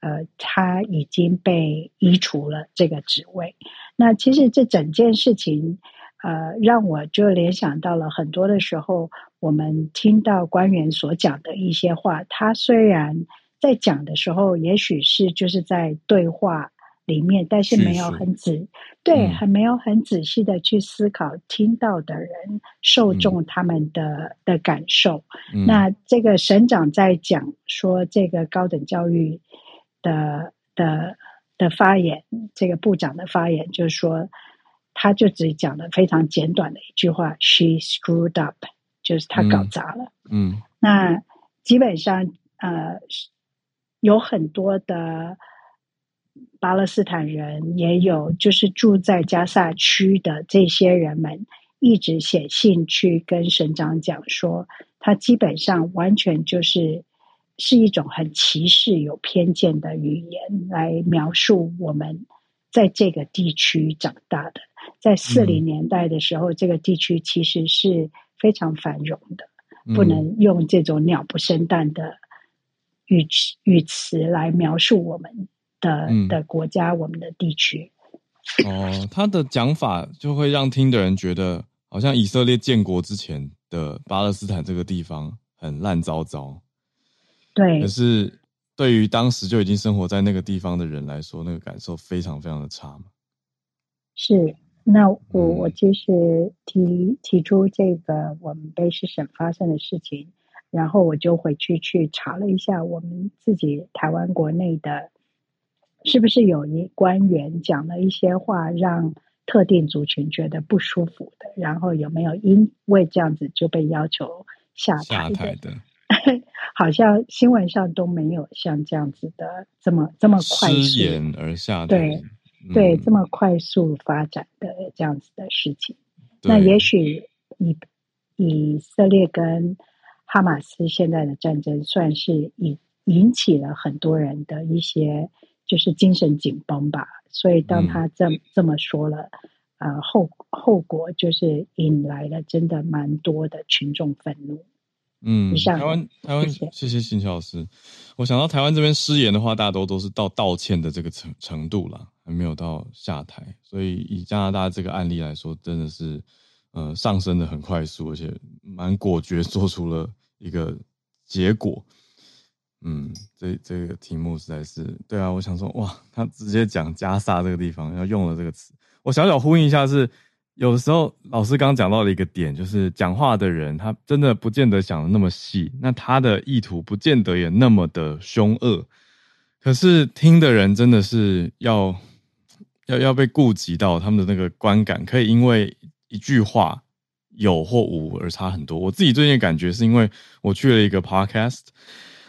呃他已经被移除了这个职位。那其实这整件事情。呃，让我就联想到了很多的时候，我们听到官员所讲的一些话。他虽然在讲的时候，也许是就是在对话里面，但是没有很仔，对，很没有很仔细的去思考听到的人受众他们的、嗯、的感受。那这个省长在讲说这个高等教育的的的发言，这个部长的发言就是说。他就只讲了非常简短的一句话：“She screwed up”，就是他搞砸了。嗯，嗯，那基本上呃，有很多的巴勒斯坦人，也有就是住在加萨区的这些人们，一直写信去跟省长讲说，他基本上完全就是是一种很歧视、有偏见的语言来描述我们在这个地区长大的。在四零年代的时候，嗯，这个地区其实是非常繁荣的，嗯，不能用这种鸟不生蛋的语词语词来描述我们的，嗯，的国家，我们的地区。哦，他的讲法就会让听的人觉得，好像以色列建国之前的巴勒斯坦这个地方很烂糟糟。对，可是对于当时就已经生活在那个地方的人来说，那个感受非常非常的差嘛。是。那我我就是提提出这个我们卑诗省发生的事情，然后我就回去去查了一下我们自己台湾国内的，是不是有一官员讲了一些话让特定族群觉得不舒服的，然后有没有因为这样子就被要求下台的？下台的好像新闻上都没有像这样子的这么这么快速而下台。对。对，这么快速发展的这样子的事情，那也许以以色列跟哈马斯现在的战争，算是引引起了很多人的一些就是精神紧绷吧。所以当他这、嗯、这么说了，呃，后后果就是引来了真的蛮多的群众愤怒。嗯，台湾台湾，谢谢信乔老师。我想到台湾这边失言的话，大多都是到道歉的这个程程度了，还没有到下台。所以以加拿大这个案例来说，真的是呃上升的很快速，而且蛮果决，做出了一个结果。嗯，这这个题目实在是对啊，我想说哇，他直接讲加萨这个地方要用了这个词，我小小呼应一下是。有的时候，老师刚刚讲到了一个点，就是讲话的人他真的不见得想的那么细，那他的意图不见得也那么的凶恶，可是听的人真的是要要要被顾及到他们的那个观感，可以因为一句话有或无而差很多。我自己最近感觉是因为我去了一个 podcast，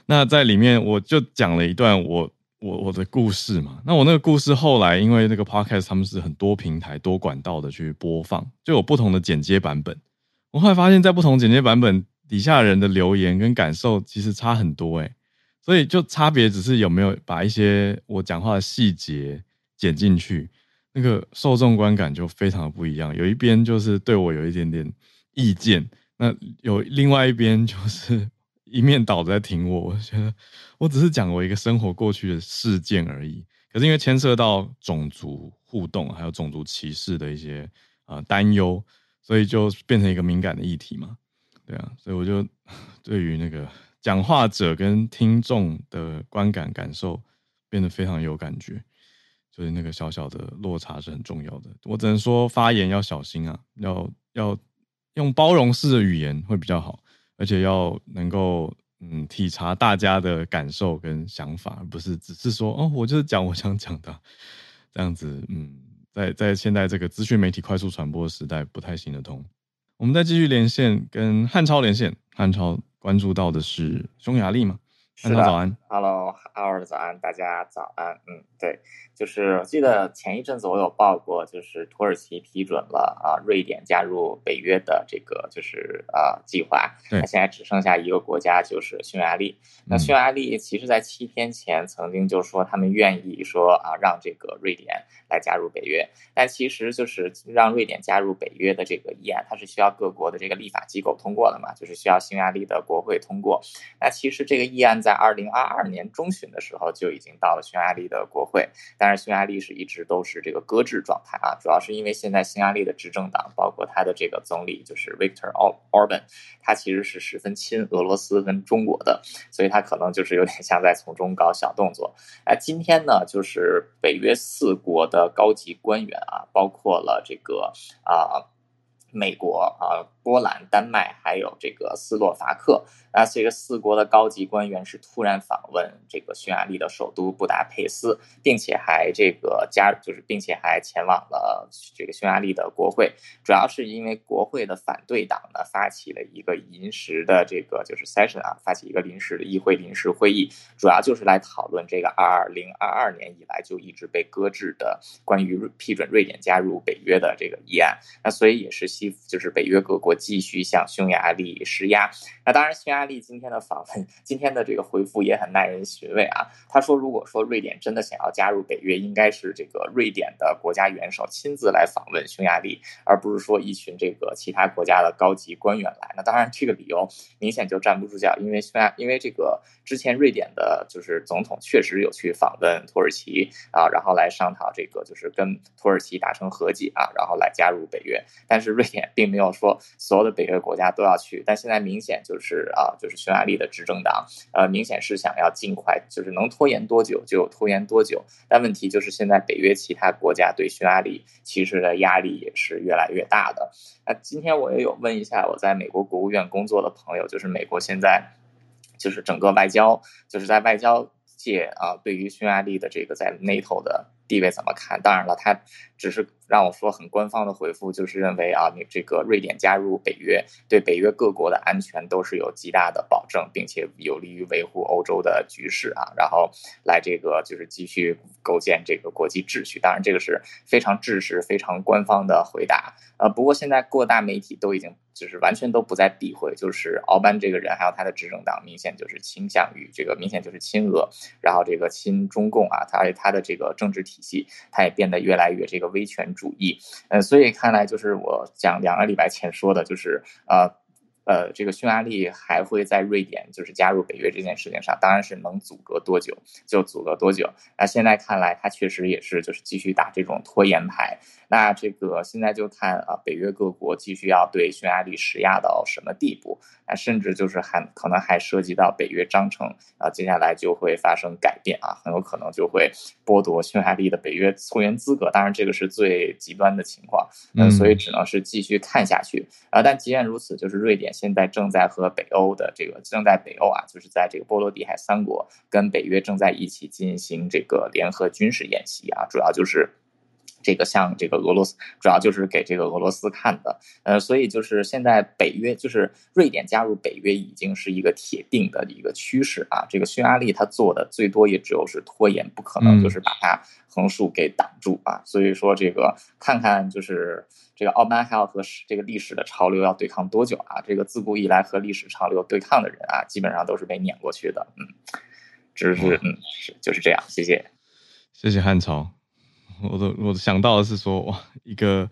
那在里面我就讲了一段我。我我的故事嘛，那我那个故事后来因为那个 podcast 他们是很多平台多管道的去播放，就有不同的剪接版本。我后来发现，在不同剪接版本底下人的留言跟感受其实差很多诶，所以就差别只是有没有把一些我讲话的细节剪进去，那个受众观感就非常的不一样。有一边就是对我有一点点意见，那有另外一边就是。一面倒在听我，我觉得我只是讲我一个生活过去的事件而已。可是因为牵涉到种族互动，还有种族歧视的一些啊担忧，所以就变成一个敏感的议题嘛。对啊，所以我就 对于那个讲话者跟听众的观感感受变得非常有感觉，所以那个小小的落差是很重要的。我只能说发言要小心啊，要要用包容式的语言会比较好。而且要能够嗯体察大家的感受跟想法，而不是只是说哦，我就是讲我想讲的这样子。嗯，在在现在这个资讯媒体快速传播的时代，不太行得通。我们再继续连线，跟汉超连线。汉超关注到的是匈牙利嘛？汉超早安，Hello，哈尔早安，大家早安。嗯，对。就是我记得前一阵子我有报过，就是土耳其批准了啊，瑞典加入北约的这个就是呃计划。那现在只剩下一个国家，就是匈牙利。那匈牙利其实，在七天前曾经就说他们愿意说啊，让这个瑞典来加入北约。但其实就是让瑞典加入北约的这个议案，它是需要各国的这个立法机构通过的嘛，就是需要匈牙利的国会通过。那其实这个议案在二零二二二年中旬的时候就已经到了匈牙利的国会，但是匈牙利是一直都是这个搁置状态啊，主要是因为现在匈牙利的执政党，包括他的这个总理就是 Viktor Orban，他其实是十分亲俄罗斯跟中国的，所以他可能就是有点像在从中搞小动作。哎，今天呢，就是北约四国的高级官员啊，包括了这个啊美国啊。波兰、丹麦还有这个斯洛伐克，那这个四国的高级官员是突然访问这个匈牙利的首都布达佩斯，并且还这个加就是，并且还前往了这个匈牙利的国会，主要是因为国会的反对党呢发起了一个临时的这个就是 session 啊，发起一个临时的议会临时会议，主要就是来讨论这个二零二二年以来就一直被搁置的关于批准瑞典加入北约的这个议案，那所以也是西就是北约各国。我继续向匈牙利施压。那当然，匈牙利今天的访问，今天的这个回复也很耐人寻味啊。他说，如果说瑞典真的想要加入北约，应该是这个瑞典的国家元首亲自来访问匈牙利，而不是说一群这个其他国家的高级官员来。那当然，这个理由明显就站不住脚，因为匈牙，因为这个之前瑞典的就是总统确实有去访问土耳其啊，然后来商讨这个就是跟土耳其达成和解啊，然后来加入北约。但是瑞典并没有说。所有的北约国家都要去，但现在明显就是啊，就是匈牙利的执政党，呃，明显是想要尽快，就是能拖延多久就拖延多久。但问题就是现在北约其他国家对匈牙利其实的压力也是越来越大的。那今天我也有问一下我在美国国务院工作的朋友，就是美国现在就是整个外交，就是在外交界啊，对于匈牙利的这个在 NATO 的地位怎么看？当然了，他只是让我说很官方的回复，就是认为啊，你这个瑞典加入北约，对北约各国的安全都是有极大的保证，并且有利于维护欧洲的局势啊，然后来这个就是继续构建这个国际秩序。当然，这个是非常制式、非常官方的回答。呃，不过现在各大媒体都已经。就是完全都不再避讳，就是奥班这个人，还有他的执政党，明显就是倾向于这个，明显就是亲俄，然后这个亲中共啊，他他的这个政治体系，他也变得越来越这个威权主义，呃，所以看来就是我讲两个礼拜前说的，就是呃。呃，这个匈牙利还会在瑞典就是加入北约这件事情上，当然是能阻隔多久就阻隔多久。那现在看来，他确实也是就是继续打这种拖延牌。那这个现在就看啊，北约各国继续要对匈牙利施压到什么地步？那甚至就是还可能还涉及到北约章程啊，接下来就会发生改变啊，很有可能就会剥夺匈牙利的北约会员资格。当然，这个是最极端的情况。嗯，所以只能是继续看下去啊。但即便如此，就是瑞典。现在正在和北欧的这个正在北欧啊，就是在这个波罗的海三国跟北约正在一起进行这个联合军事演习啊，主要就是这个像这个俄罗斯，主要就是给这个俄罗斯看的。呃，所以就是现在北约就是瑞典加入北约已经是一个铁定的一个趋势啊。这个匈牙利他做的最多也只有是拖延，不可能就是把它横竖给挡住啊。所以说这个看看就是。这个奥班还要和这个历史的潮流要对抗多久啊？这个自古以来和历史潮流对抗的人啊，基本上都是被撵过去的。嗯，只是嗯是就是这样。谢谢，谢谢汉朝。我都我想到的是说，哇，一个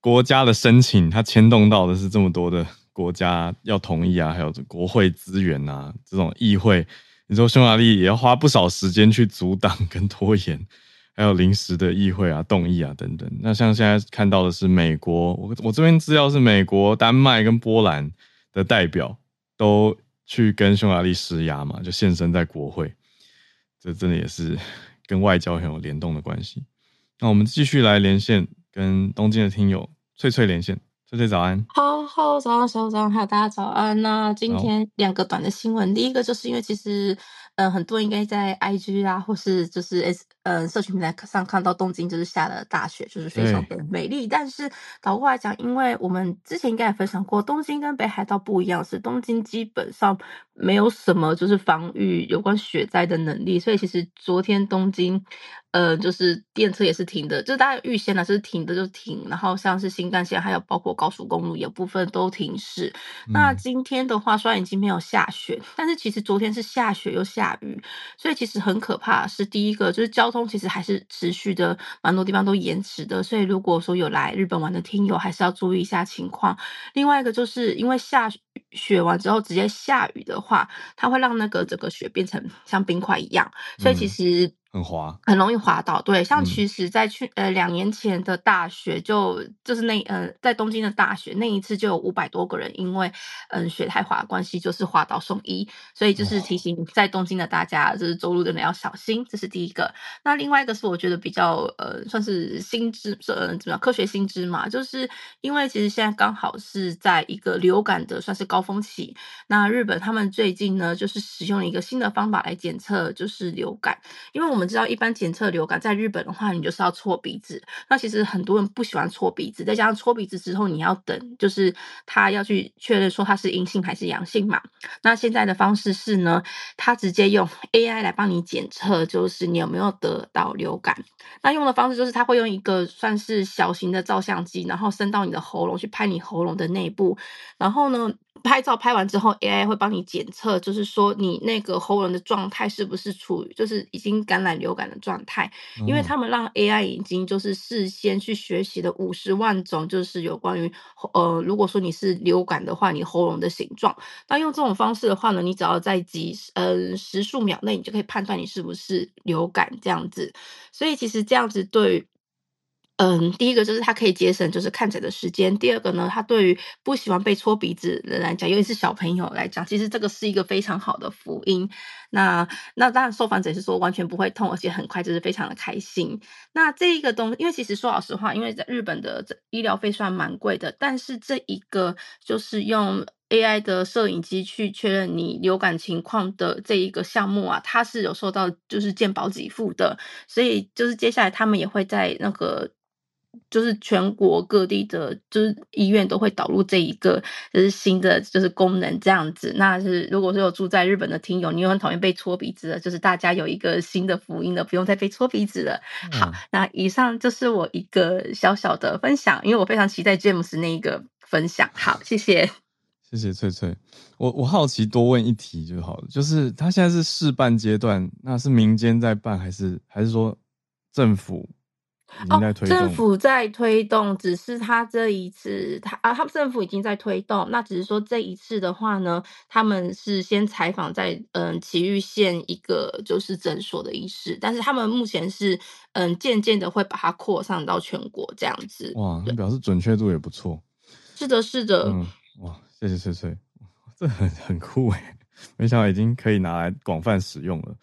国家的申请，它牵动到的是这么多的国家要同意啊，还有这国会资源啊，这种议会，你说匈牙利也要花不少时间去阻挡跟拖延。还有临时的议会啊、动议啊等等。那像现在看到的是美国，我我这边资料是美国、丹麦跟波兰的代表都去跟匈牙利施压嘛，就现身在国会。这真的也是跟外交很有联动的关系。那我们继续来连线，跟东京的听友翠翠连线。翠翠早安，好好早上，小早安，还有大家早安。那今天两个短的新闻，第一个就是因为其实。嗯，很多人应该在 IG 啊，或是就是 S 嗯社群平台上看到东京就是下了大雪，就是非常的美丽。但是倒过来讲，因为我们之前应该也分享过，东京跟北海道不一样，是东京基本上没有什么就是防御有关雪灾的能力，所以其实昨天东京。呃，就是电车也是停的，就是大家预先呢是停的就停，然后像是新干线还有包括高速公路有部分都停驶。嗯、那今天的话，虽然已经没有下雪，但是其实昨天是下雪又下雨，所以其实很可怕。是第一个，就是交通其实还是持续的，蛮多地方都延迟的。所以如果说有来日本玩的听友，还是要注意一下情况。另外一个就是因为下雪完之后直接下雨的话，它会让那个整个雪变成像冰块一样，所以其实。很滑，很容易滑倒。对，像其实，在去、嗯、呃两年前的大学就，就就是那呃在东京的大学那一次，就有五百多个人因为嗯、呃、雪太滑的关系，就是滑倒送医。所以就是提醒在东京的大家，就是走路的人要小心。这是第一个。那另外一个是我觉得比较呃算是新知，呃怎么样科学新知嘛，就是因为其实现在刚好是在一个流感的算是高峰期。那日本他们最近呢，就是使用了一个新的方法来检测，就是流感，因为我们。你知道一般检测流感，在日本的话，你就是要搓鼻子。那其实很多人不喜欢搓鼻子，再加上搓鼻子之后，你要等，就是他要去确认说他是阴性还是阳性嘛。那现在的方式是呢，他直接用 AI 来帮你检测，就是你有没有得到流感。那用的方式就是他会用一个算是小型的照相机，然后伸到你的喉咙去拍你喉咙的内部，然后呢。拍照拍完之后，AI 会帮你检测，就是说你那个喉咙的状态是不是处于就是已经感染流感的状态？因为他们让 AI 已经就是事先去学习了五十万种，就是有关于呃，如果说你是流感的话，你喉咙的形状。那用这种方式的话呢，你只要在几呃十数秒内，你就可以判断你是不是流感这样子。所以其实这样子对。嗯，第一个就是它可以节省就是看诊的时间。第二个呢，它对于不喜欢被搓鼻子的人来讲，尤其是小朋友来讲，其实这个是一个非常好的福音。那那当然，受访者是说完全不会痛，而且很快就是非常的开心。那这一个东，因为其实说老实话，因为在日本的这医疗费算蛮贵的，但是这一个就是用 AI 的摄影机去确认你流感情况的这一个项目啊，它是有受到就是健保给付的，所以就是接下来他们也会在那个。就是全国各地的，就是医院都会导入这一个就是新的就是功能这样子。那是如果说有住在日本的听友，你又很讨厌被搓鼻子的，就是大家有一个新的福音了，不用再被搓鼻子了。好，那以上就是我一个小小的分享，因为我非常期待 James 那一个分享。好，谢谢。谢谢翠翠，我我好奇多问一题就好了，就是他现在是试办阶段，那是民间在办还是还是说政府？哦，政府在推动，只是他这一次他啊，他们政府已经在推动，那只是说这一次的话呢，他们是先采访在嗯埼玉县一个就是诊所的医师，但是他们目前是嗯渐渐的会把它扩散到全国这样子。哇，那表示准确度也不错。是的，是的，嗯，哇。谢谢翠翠，这很很酷诶，没想到已经可以拿来广泛使用了。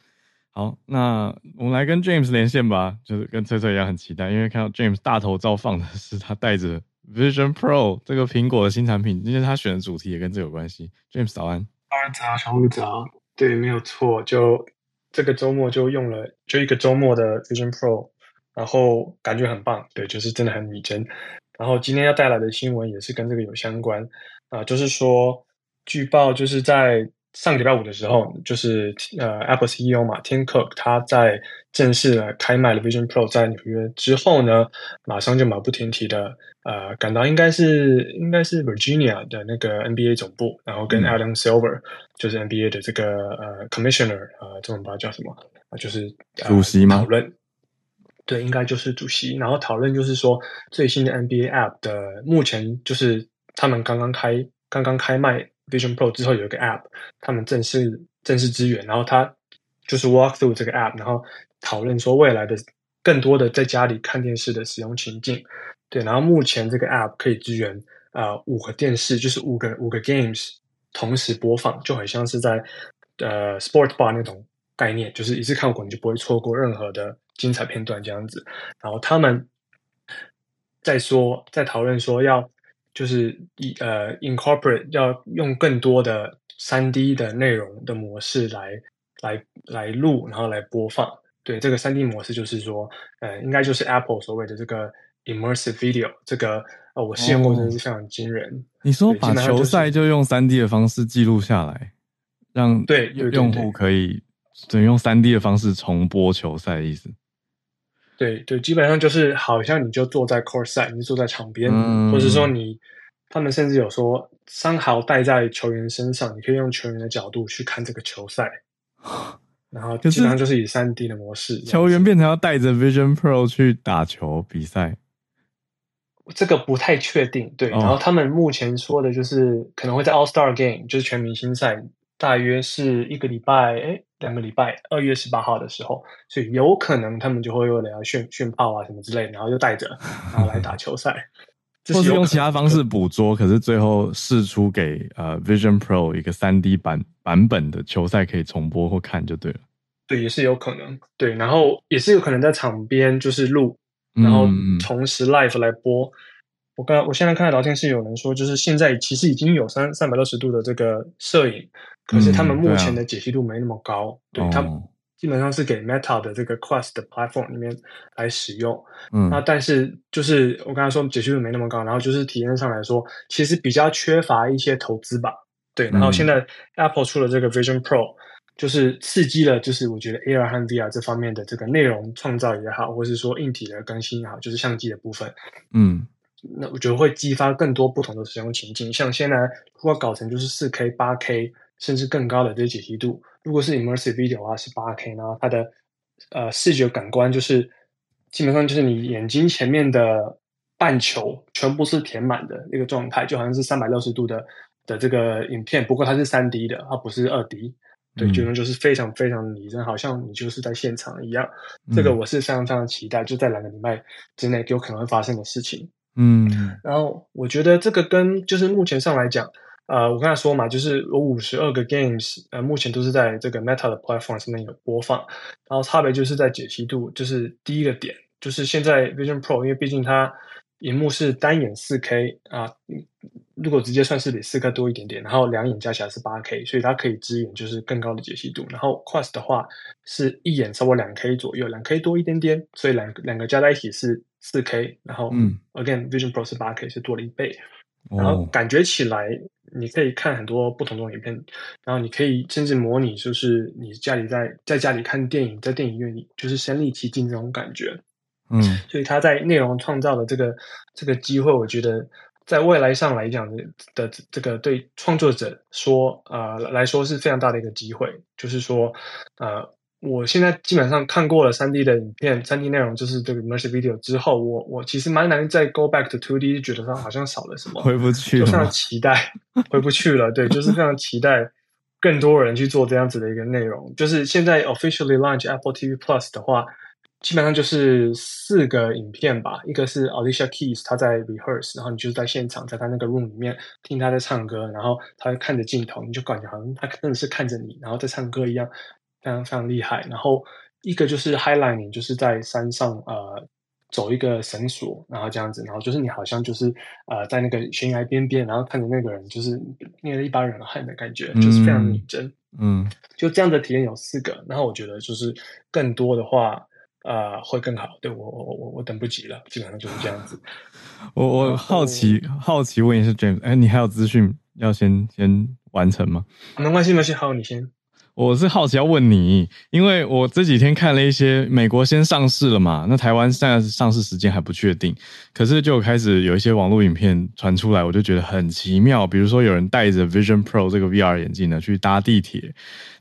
好，那我们来跟 James 连线吧，就是跟翠翠一样很期待，因为看到 James 大头照放的是他带着 Vision Pro 这个苹果的新产品，因为他选的主题也跟这有关系。James 早安，早安早，小鹿早，对，没有错，就这个周末就用了，就一个周末的 Vision Pro，然后感觉很棒，对，就是真的很拟真。然后今天要带来的新闻也是跟这个有相关。啊、就是说，据报就是在上礼拜五的时候，就是呃，Apple CEO 嘛，Tim Cook 他在正式的开卖了 Vision Pro 在纽约之后呢，马上就马不停蹄的呃赶到应该是应该是 Virginia 的那个 NBA 总部，然后跟 Adam Silver、嗯、就是 NBA 的这个呃 Commissioner 呃，中文不知道叫什么啊，就是、呃、主席吗？讨论，对，应该就是主席，然后讨论就是说最新的 NBA App 的目前就是。他们刚刚开刚刚开卖 Vision Pro 之后，有一个 App，他们正式正式支援，然后他就是 walk through 这个 App，然后讨论说未来的更多的在家里看电视的使用情境。对，然后目前这个 App 可以支援啊、五个电视，就是五个五个 games 同时播放，就很像是在呃 Sport Bar 那种概念，就是一次看过你就不会错过任何的精彩片段这样子。然后他们在说在讨论说要。就是以呃，incorporate 要用更多的三 D 的内容的模式来来来录，然后来播放。对，这个三 D 模式就是说，呃，应该就是 Apple 所谓的这个 immersive video。这个呃，我试用过，真的是非常惊人。哦，你说把球赛就用三 D 的方式记录下来，让对用户可以只能用三 D 的方式重播球赛的意思。对对，基本上就是好像你就坐在 court side，你就坐在场边，嗯、或者说你，他们甚至有说，三好戴在球员身上，你可以用球员的角度去看这个球赛，然后基本上就是以三 D 的模式，球员变成要带着 Vision Pro 去打球比赛，这个不太确定。对，哦、然后他们目前说的就是可能会在 All Star Game，就是全明星赛，大约是一个礼拜，诶两个礼拜，二月十八号的时候，所以有可能他们就会为了要炫炫炮啊什么之类，然后就带着，然后来打球赛，或是用其他方式捕捉，可是最后试出给呃 Vision Pro 一个三 D 版版本的球赛可以重播或看就对了。对，也是有可能，对，然后也是有可能在场边就是录，然后同时 live 来播。嗯、我刚我现在看到聊天室有人说，就是现在其实已经有三三百六十度的这个摄影。可是他们目前的解析度没那么高，嗯、对，啊、对，它基本上是给 Meta 的这个 Quest 的 platform 里面来使用。嗯，那但是就是我刚才说解析度没那么高，然后就是体验上来说，其实比较缺乏一些投资吧。对，然后现在 Apple 出了这个 Vision Pro，就是刺激了，就是我觉得 AR 和 VR 这方面的这个内容创造也好，或是说硬体的更新也好，就是相机的部分，嗯，那我觉得会激发更多不同的使用情境。像现在如果搞成就是四 K、八 K。甚至更高的这解析度，如果是 immersive video 的话是八 K，然后它的呃视觉感官就是基本上就是你眼睛前面的半球全部是填满的那个状态，就好像是三百六十度的的这个影片，不过它是三 D 的，它不是二 D，对，就能、嗯、就是非常非常拟真，好像你就是在现场一样。嗯、这个我是非常非常期待，就在两个礼拜之内有可能会发生的事情。嗯，然后我觉得这个跟就是目前上来讲。呃，我刚才说嘛，就是有五十二个 games，呃，目前都是在这个 Meta 的 platform 上面有播放，然后差别就是在解析度，就是第一个点，就是现在 Vision Pro，因为毕竟它荧幕是单眼四 K 啊，如果直接算是比四 K 多一点点，然后两眼加起来是八 K，所以它可以支援就是更高的解析度。然后 Quest 的话是一眼超过两 K 左右，两 K 多一点点，所以两两个加在一起是四 K。然后嗯，Again Vision Pro 是八 K，是多了一倍。然后感觉起来你可以看很多不同的影片，然后你可以甚至模拟就是你家里在在家里看电影，在电影院里就是身临其境这种感觉。嗯，所以他在内容创造的这个这个机会，我觉得在未来上来讲的的这个对创作者说啊、呃、来说是非常大的一个机会。就是说，呃，我现在基本上看过了三 D 的影片，三 D 内容就是这个 immersive video 之后，我我其实蛮难再 go back to two D，觉得它好像少了什么，回不去了，就非常期待回不去了。对，就是非常期待更多人去做这样子的一个内容。就是现在 officially launch Apple TV Plus 的话。基本上就是四个影片吧，一个是 Alicia Keys 他在 rehearse，然后你就是在现场，在他那个 room 里面听他在唱歌，然后他看着镜头，你就感觉好像他真的是看着你，然后在唱歌一样，非常非常厉害。然后一个就是 highlighting，就是在山上呃走一个绳索，然后这样子，然后就是你好像就是呃在那个悬崖边边，然后看着那个人就是捏了一把冷汗的感觉，就是非常拟真。嗯，就这样的体验有四个，然后我觉得就是更多的话。啊、呃，会更好。对，我我我我等不及了，基本上就是这样子。我我好奇好奇问一下 James，哎，你还有资讯要先先完成吗？没关系，没关系，好，你先。我是好奇要问你，因为我这几天看了一些美国先上市了嘛，那台湾现在上市时间还不确定，可是就开始有一些网络影片传出来，我就觉得很奇妙。比如说有人戴着 Vision Pro 这个 VR 眼镜呢去搭地铁，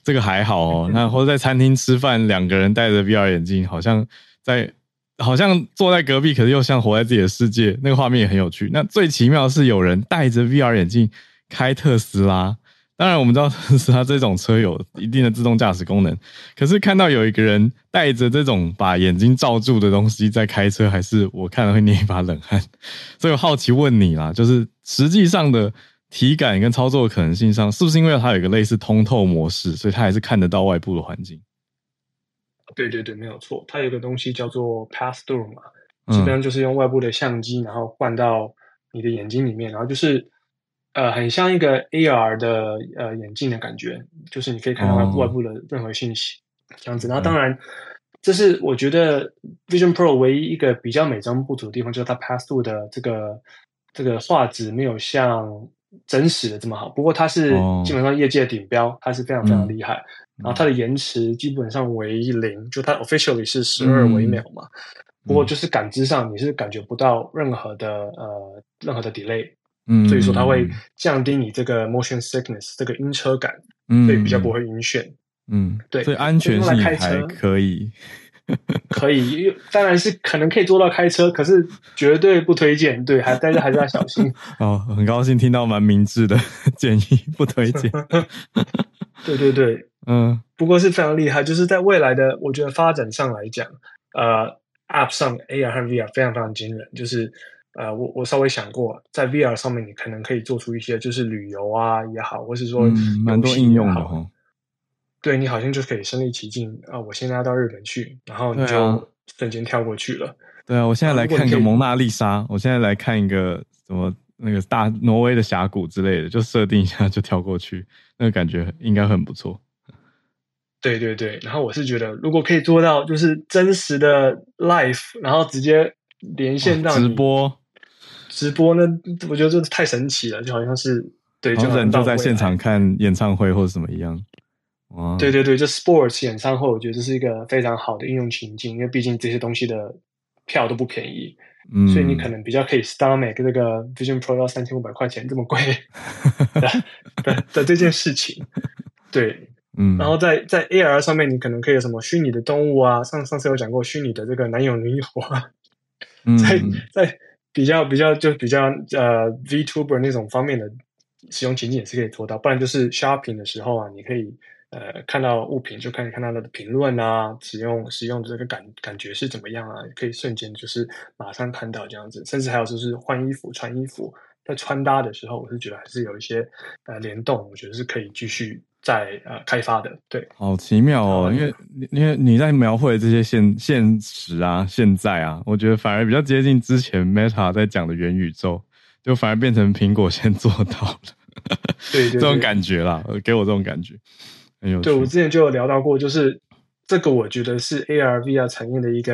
这个还好哦。那或者在餐厅吃饭，两个人戴着 VR 眼镜，好像在好像坐在隔壁，可是又像活在自己的世界，那个画面也很有趣。那最奇妙的是有人戴着 VR 眼镜开特斯拉。当然，我们知道 是它这种车有一定的自动驾驶功能，可是看到有一个人戴着这种把眼睛罩住的东西在开车，还是我看了会捏一把冷汗。所以我好奇问你啦，就是实际上的体感跟操作的可能性上，是不是因为它有一个类似通透模式，所以它还是看得到外部的环境？对对对，没有错，它有一个东西叫做 Pass Through 嘛，基本上就是用外部的相机，然后灌到你的眼睛里面，然后就是。呃，很像一个 AR 的呃眼镜的感觉，就是你可以看到外部的任何信息，哦、这样子。然后当然，这是我觉得 Vision Pro 唯一一个比较美中不足的地方，就是它 Pass Through 的这个这个画质没有像真实的这么好。不过它是基本上业界顶标，它是非常非常厉害。嗯、然后它的延迟基本上为零，就它 officially 是十二微秒嘛。嗯、不过就是感知上你是感觉不到任何的呃任何的 delay。嗯，所以说它会降低你这个 motion sickness 这个晕车感，嗯，所以比较不会晕眩，嗯，对，所以安全性还可以，可以，当然是可能可以做到开车，可是绝对不推荐，对，还 但是还是要小心。哦，很高兴听到蛮明智的建议，不推荐。对 对对，嗯，不过是非常厉害，就是在未来的我觉得发展上来讲，呃，App 上 AR 和 VR 非常非常惊人，就是。呃，我我稍微想过，在 VR 上面，你可能可以做出一些，就是旅游啊也好，或是说蛮多应用的哈。对，你好像就可以身临其境啊！我现在要到日本去，然后你就瞬间跳过去了。对啊，我现在来看一个蒙娜丽莎，我现在来看一个什么那个大挪威的峡谷之类的，就设定一下就跳过去，那个感觉应该很不错。对对对，然后我是觉得，如果可以做到就是真实的 life，然后直接连线到直播。直播呢，我觉得这太神奇了，就好像是对，就人就在现场看演唱会或者什么一样。哇，对对对，就 sports 演唱会，我觉得这是一个非常好的应用情境，因为毕竟这些东西的票都不便宜，嗯，所以你可能比较可以 stomach 这个 Vision Pro 要三千五百块钱这么贵的 的，的这件事情。对，嗯，然后在在 AR 上面，你可能可以有什么虚拟的动物啊，上上次有讲过虚拟的这个男友女友啊，嗯、在在。比较比较就比较呃 VTuber 那种方面的使用情景也是可以做到，不然就是 shopping 的时候啊，你可以呃看到物品就可以看到它的评论啊，使用使用的这个感感觉是怎么样啊，可以瞬间就是马上看到这样子，甚至还有就是换衣服穿衣服在穿搭的时候，我是觉得还是有一些呃联动，我觉得是可以继续在呃开发的。对，好奇妙哦，因为因为你在描绘这些现现实啊、现在啊，我觉得反而比较接近之前 Meta 在讲的元宇宙，就反而变成苹果先做到了，对，对，对，这种感觉啦，给我这种感觉。很有趣。对，我之前就有聊到过，就是这个我觉得是 AR VR 产业的一个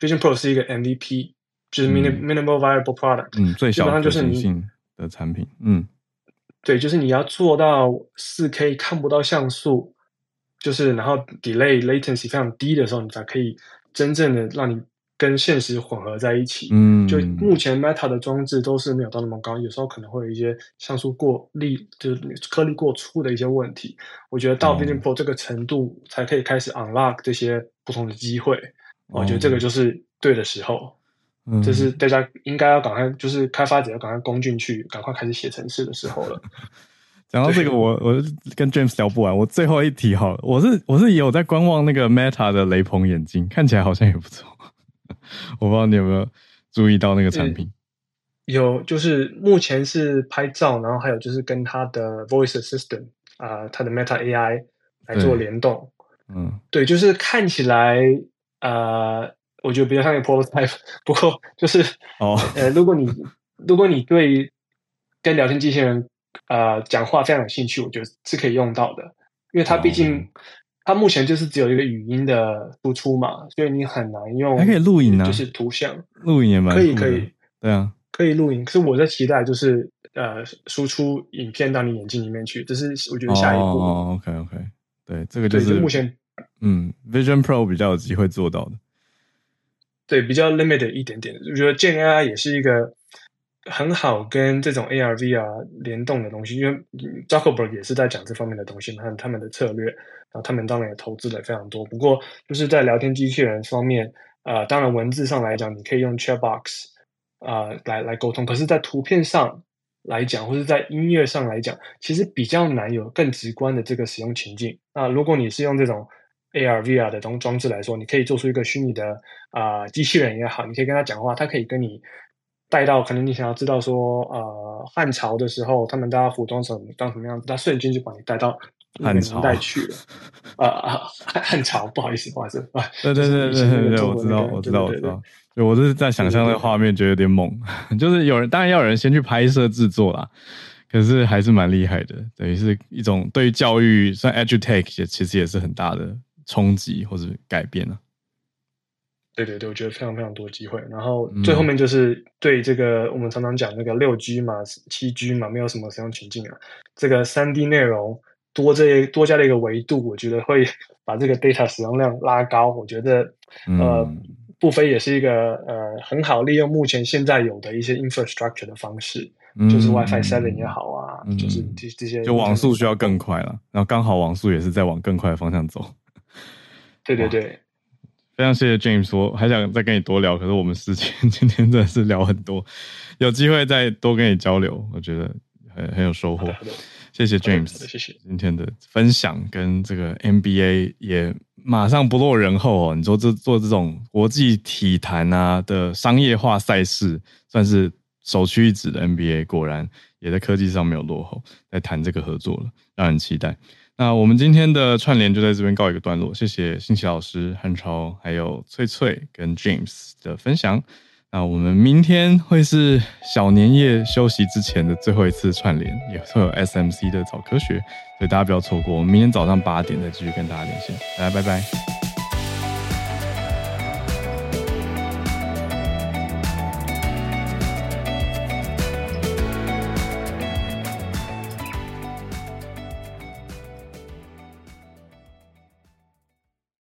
Vision Pro 是一个 MVP。就是 minim minimal viable product，嗯，最小可行性的产品，嗯，对，就是你要做到四 K 看不到像素，就是然后 delay latency 非常低的时候，你才可以真正的让你跟现实混合在一起。嗯，就目前 Meta 的装置都是没有到那么高，有时候可能会有一些像素过粒，就是颗粒过粗的一些问题。我觉得到 Vision Pro 这个程度才可以开始 unlock 这些不同的机会。哦，我觉得这个就是对的时候。嗯，就是大家应该要赶快，就是开发者要赶快攻进去，赶快开始写程式的时候了。讲到这个，我我跟 James 聊不完，我最后一题好了，我是我是有在观望那个 Meta 的雷朋眼镜，看起来好像也不错。我不知道你有没有注意到那个产品？有，就是目前是拍照，然后还有就是跟它的 Voice Assistant 啊、呃，它的 Meta AI 来做联动。嗯，对，就是看起来呃。我觉得比较像一个 prototype，不过就是哦，呃，如果你如果你对跟聊天机器人呃讲话非常有兴趣，我觉得是可以用到的，因为它毕竟它目前就是只有一个语音的输出嘛，所以你很难用，还可以录影呢，就是图像。录影也蛮可以可以，对啊，可以录影。可是我在期待就是呃输出影片到你眼睛里面去，这是我觉得下一步。哦，OK OK，对，这个就是目前嗯 Vision Pro 比较有机会做到的。对，比较 limited 一点点，我觉得 Gen AI 也是一个很好跟这种 AR VR 联动的东西，因为 Zuckerberg 也是在讲这方面的东西，和他们的策略，然后他们当然也投资了非常多。不过就是在聊天机器人方面，呃，当然文字上来讲，你可以用 Chatbox 啊、来来沟通，可是，在图片上来讲，或者在音乐上来讲，其实比较难有更直观的这个使用情境。那如果你是用这种 AR VR 的东装置来说，你可以做出一个虚拟的啊、呃、机器人也好，你可以跟他讲话，他可以跟你带到可能你想要知道说呃汉朝的时候他们大家服装什么当什么样子，他瞬间就把你带到汉朝带去了啊啊汉朝不好意思不好意思啊对对对对对对，我知道我知道我知道，就我是在想象那个画面觉得有点猛，就是有人当然要有人先去拍摄制作啦，可是还是蛮厉害的，等于是一种对于教育算 edutech 也其实也是很大的。冲击或者改变啊，对对对，我觉得非常非常多机会。然后最后面就是对这个、嗯、我们常常讲那个六 G 嘛、七 G 嘛，没有什么使用情境啊。这个三 D 内容多这多加了一个维度，我觉得会把这个 data 使用量拉高。我觉得呃，不非也是一个呃很好利用目前现在有的一些 infrastructure 的方式，嗯、就是 WiFi seven 也好啊，嗯、就是这这些就网速需要更快了，然后刚好网速也是在往更快的方向走。对对对，非常谢谢 James，我还想再跟你多聊，可是我们时间 今天真的是聊很多，有机会再多跟你交流，我觉得很很有收获。谢谢 James，谢谢今天的分享跟这个 NBA 也马上不落人后哦。你说这做这种国际体坛啊的商业化赛事，算是首屈一指的 NBA，果然也在科技上没有落后，在谈这个合作了，让人期待。那我们今天的串联就在这边告一个段落，谢谢新奇老师、汉超，还有翠翠跟 James 的分享。那我们明天会是小年夜休息之前的最后一次串联，也会有 SMC 的早科学，所以大家不要错过。我们明天早上八点再继续跟大家连线，大家拜拜。